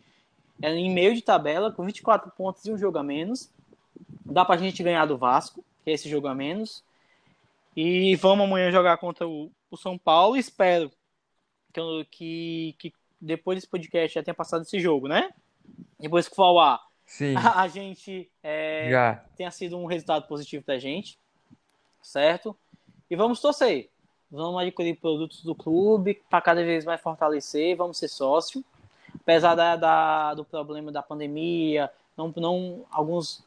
é, em meio de tabela, com 24 pontos e um jogo a menos. Dá para a gente ganhar do Vasco, que é esse jogo a menos. E vamos amanhã jogar contra o, o São Paulo. Espero que, que, depois desse podcast já tenha passado esse jogo, né? Depois que for ao ar, Sim. A, a gente é, tenha sido um resultado positivo para a gente certo? E vamos torcer. Vamos adquirir produtos do clube para cada vez mais fortalecer, vamos ser sócio. Apesar da, da do problema da pandemia, não, não alguns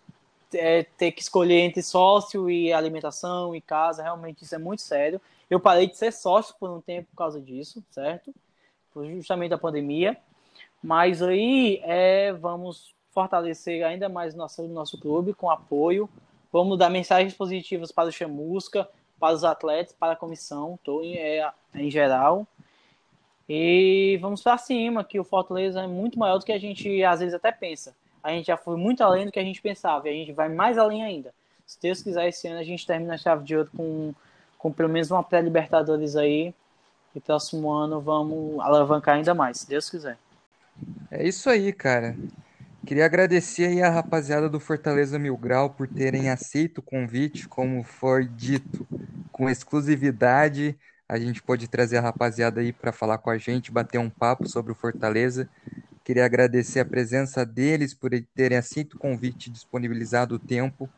é, ter que escolher entre sócio e alimentação e casa, realmente isso é muito sério. Eu parei de ser sócio por um tempo por causa disso, certo? Por justamente a pandemia. Mas aí é, vamos fortalecer ainda mais nosso, nosso clube com apoio, Vamos dar mensagens positivas para o Chamusca, para os atletas, para a comissão, em, é, em geral. E vamos para cima, que o Fortaleza é muito maior do que a gente às vezes até pensa. A gente já foi muito além do que a gente pensava e a gente vai mais além ainda. Se Deus quiser, esse ano a gente termina a chave de ouro com, com pelo menos uma pré-Libertadores aí. E próximo ano vamos alavancar ainda mais, se Deus quiser. É isso aí, cara. Queria agradecer aí a rapaziada do Fortaleza Mil Grau por terem aceito o convite, como foi dito, com exclusividade. A gente pode trazer a rapaziada aí para falar com a gente, bater um papo sobre o Fortaleza. Queria agradecer a presença deles por terem aceito o convite disponibilizado o tempo.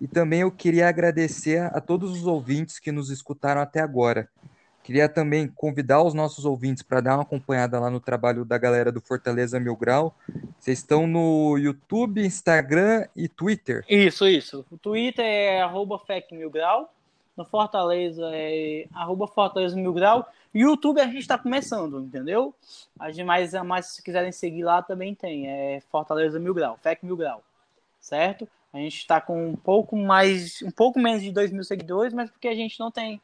E também eu queria agradecer a todos os ouvintes que nos escutaram até agora. Queria também convidar os nossos ouvintes para dar uma acompanhada lá no trabalho da galera do Fortaleza Mil Grau. Vocês estão no YouTube, Instagram e Twitter. Isso, isso. O Twitter é arroba Mil Grau. No Fortaleza é arroba Fortaleza Mil Grau. YouTube a gente está começando, entendeu? Mas, mas se quiserem seguir lá também tem. É Fortaleza Mil Grau, FEC Mil Grau. Certo? A gente está com um pouco mais, um pouco menos de 2 mil seguidores, mas porque a gente não tem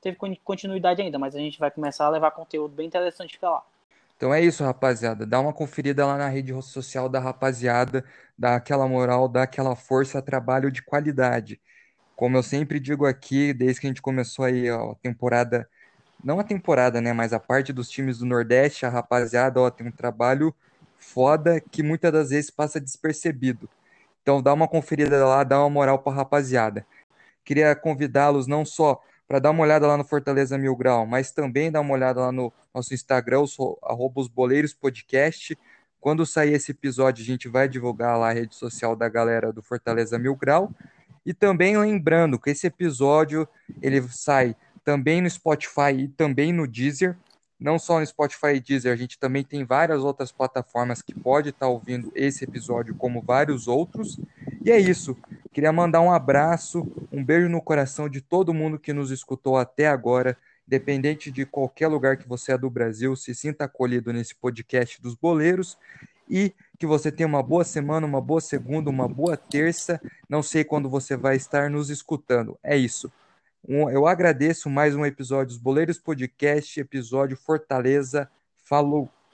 teve continuidade ainda, mas a gente vai começar a levar conteúdo bem interessante para lá. Então é isso, rapaziada. Dá uma conferida lá na rede social da rapaziada, dá aquela moral, dá aquela força, trabalho de qualidade. Como eu sempre digo aqui, desde que a gente começou aí ó, a temporada, não a temporada, né, mas a parte dos times do Nordeste, a rapaziada, ó, tem um trabalho foda que muitas das vezes passa despercebido. Então dá uma conferida lá, dá uma moral para rapaziada. Queria convidá-los não só para dar uma olhada lá no Fortaleza Mil Grau, mas também dar uma olhada lá no nosso Instagram, arroba os Boleiros Podcast. Quando sair esse episódio, a gente vai divulgar lá a rede social da galera do Fortaleza Mil Grau. E também lembrando que esse episódio ele sai também no Spotify e também no Deezer. Não só no Spotify e Deezer, a gente também tem várias outras plataformas que pode estar ouvindo esse episódio, como vários outros. E é isso. Queria mandar um abraço, um beijo no coração de todo mundo que nos escutou até agora, independente de qualquer lugar que você é do Brasil, se sinta acolhido nesse podcast dos boleiros e que você tenha uma boa semana, uma boa segunda, uma boa terça. Não sei quando você vai estar nos escutando. É isso. Um, eu agradeço mais um episódio dos Boleiros Podcast, episódio Fortaleza. Falou!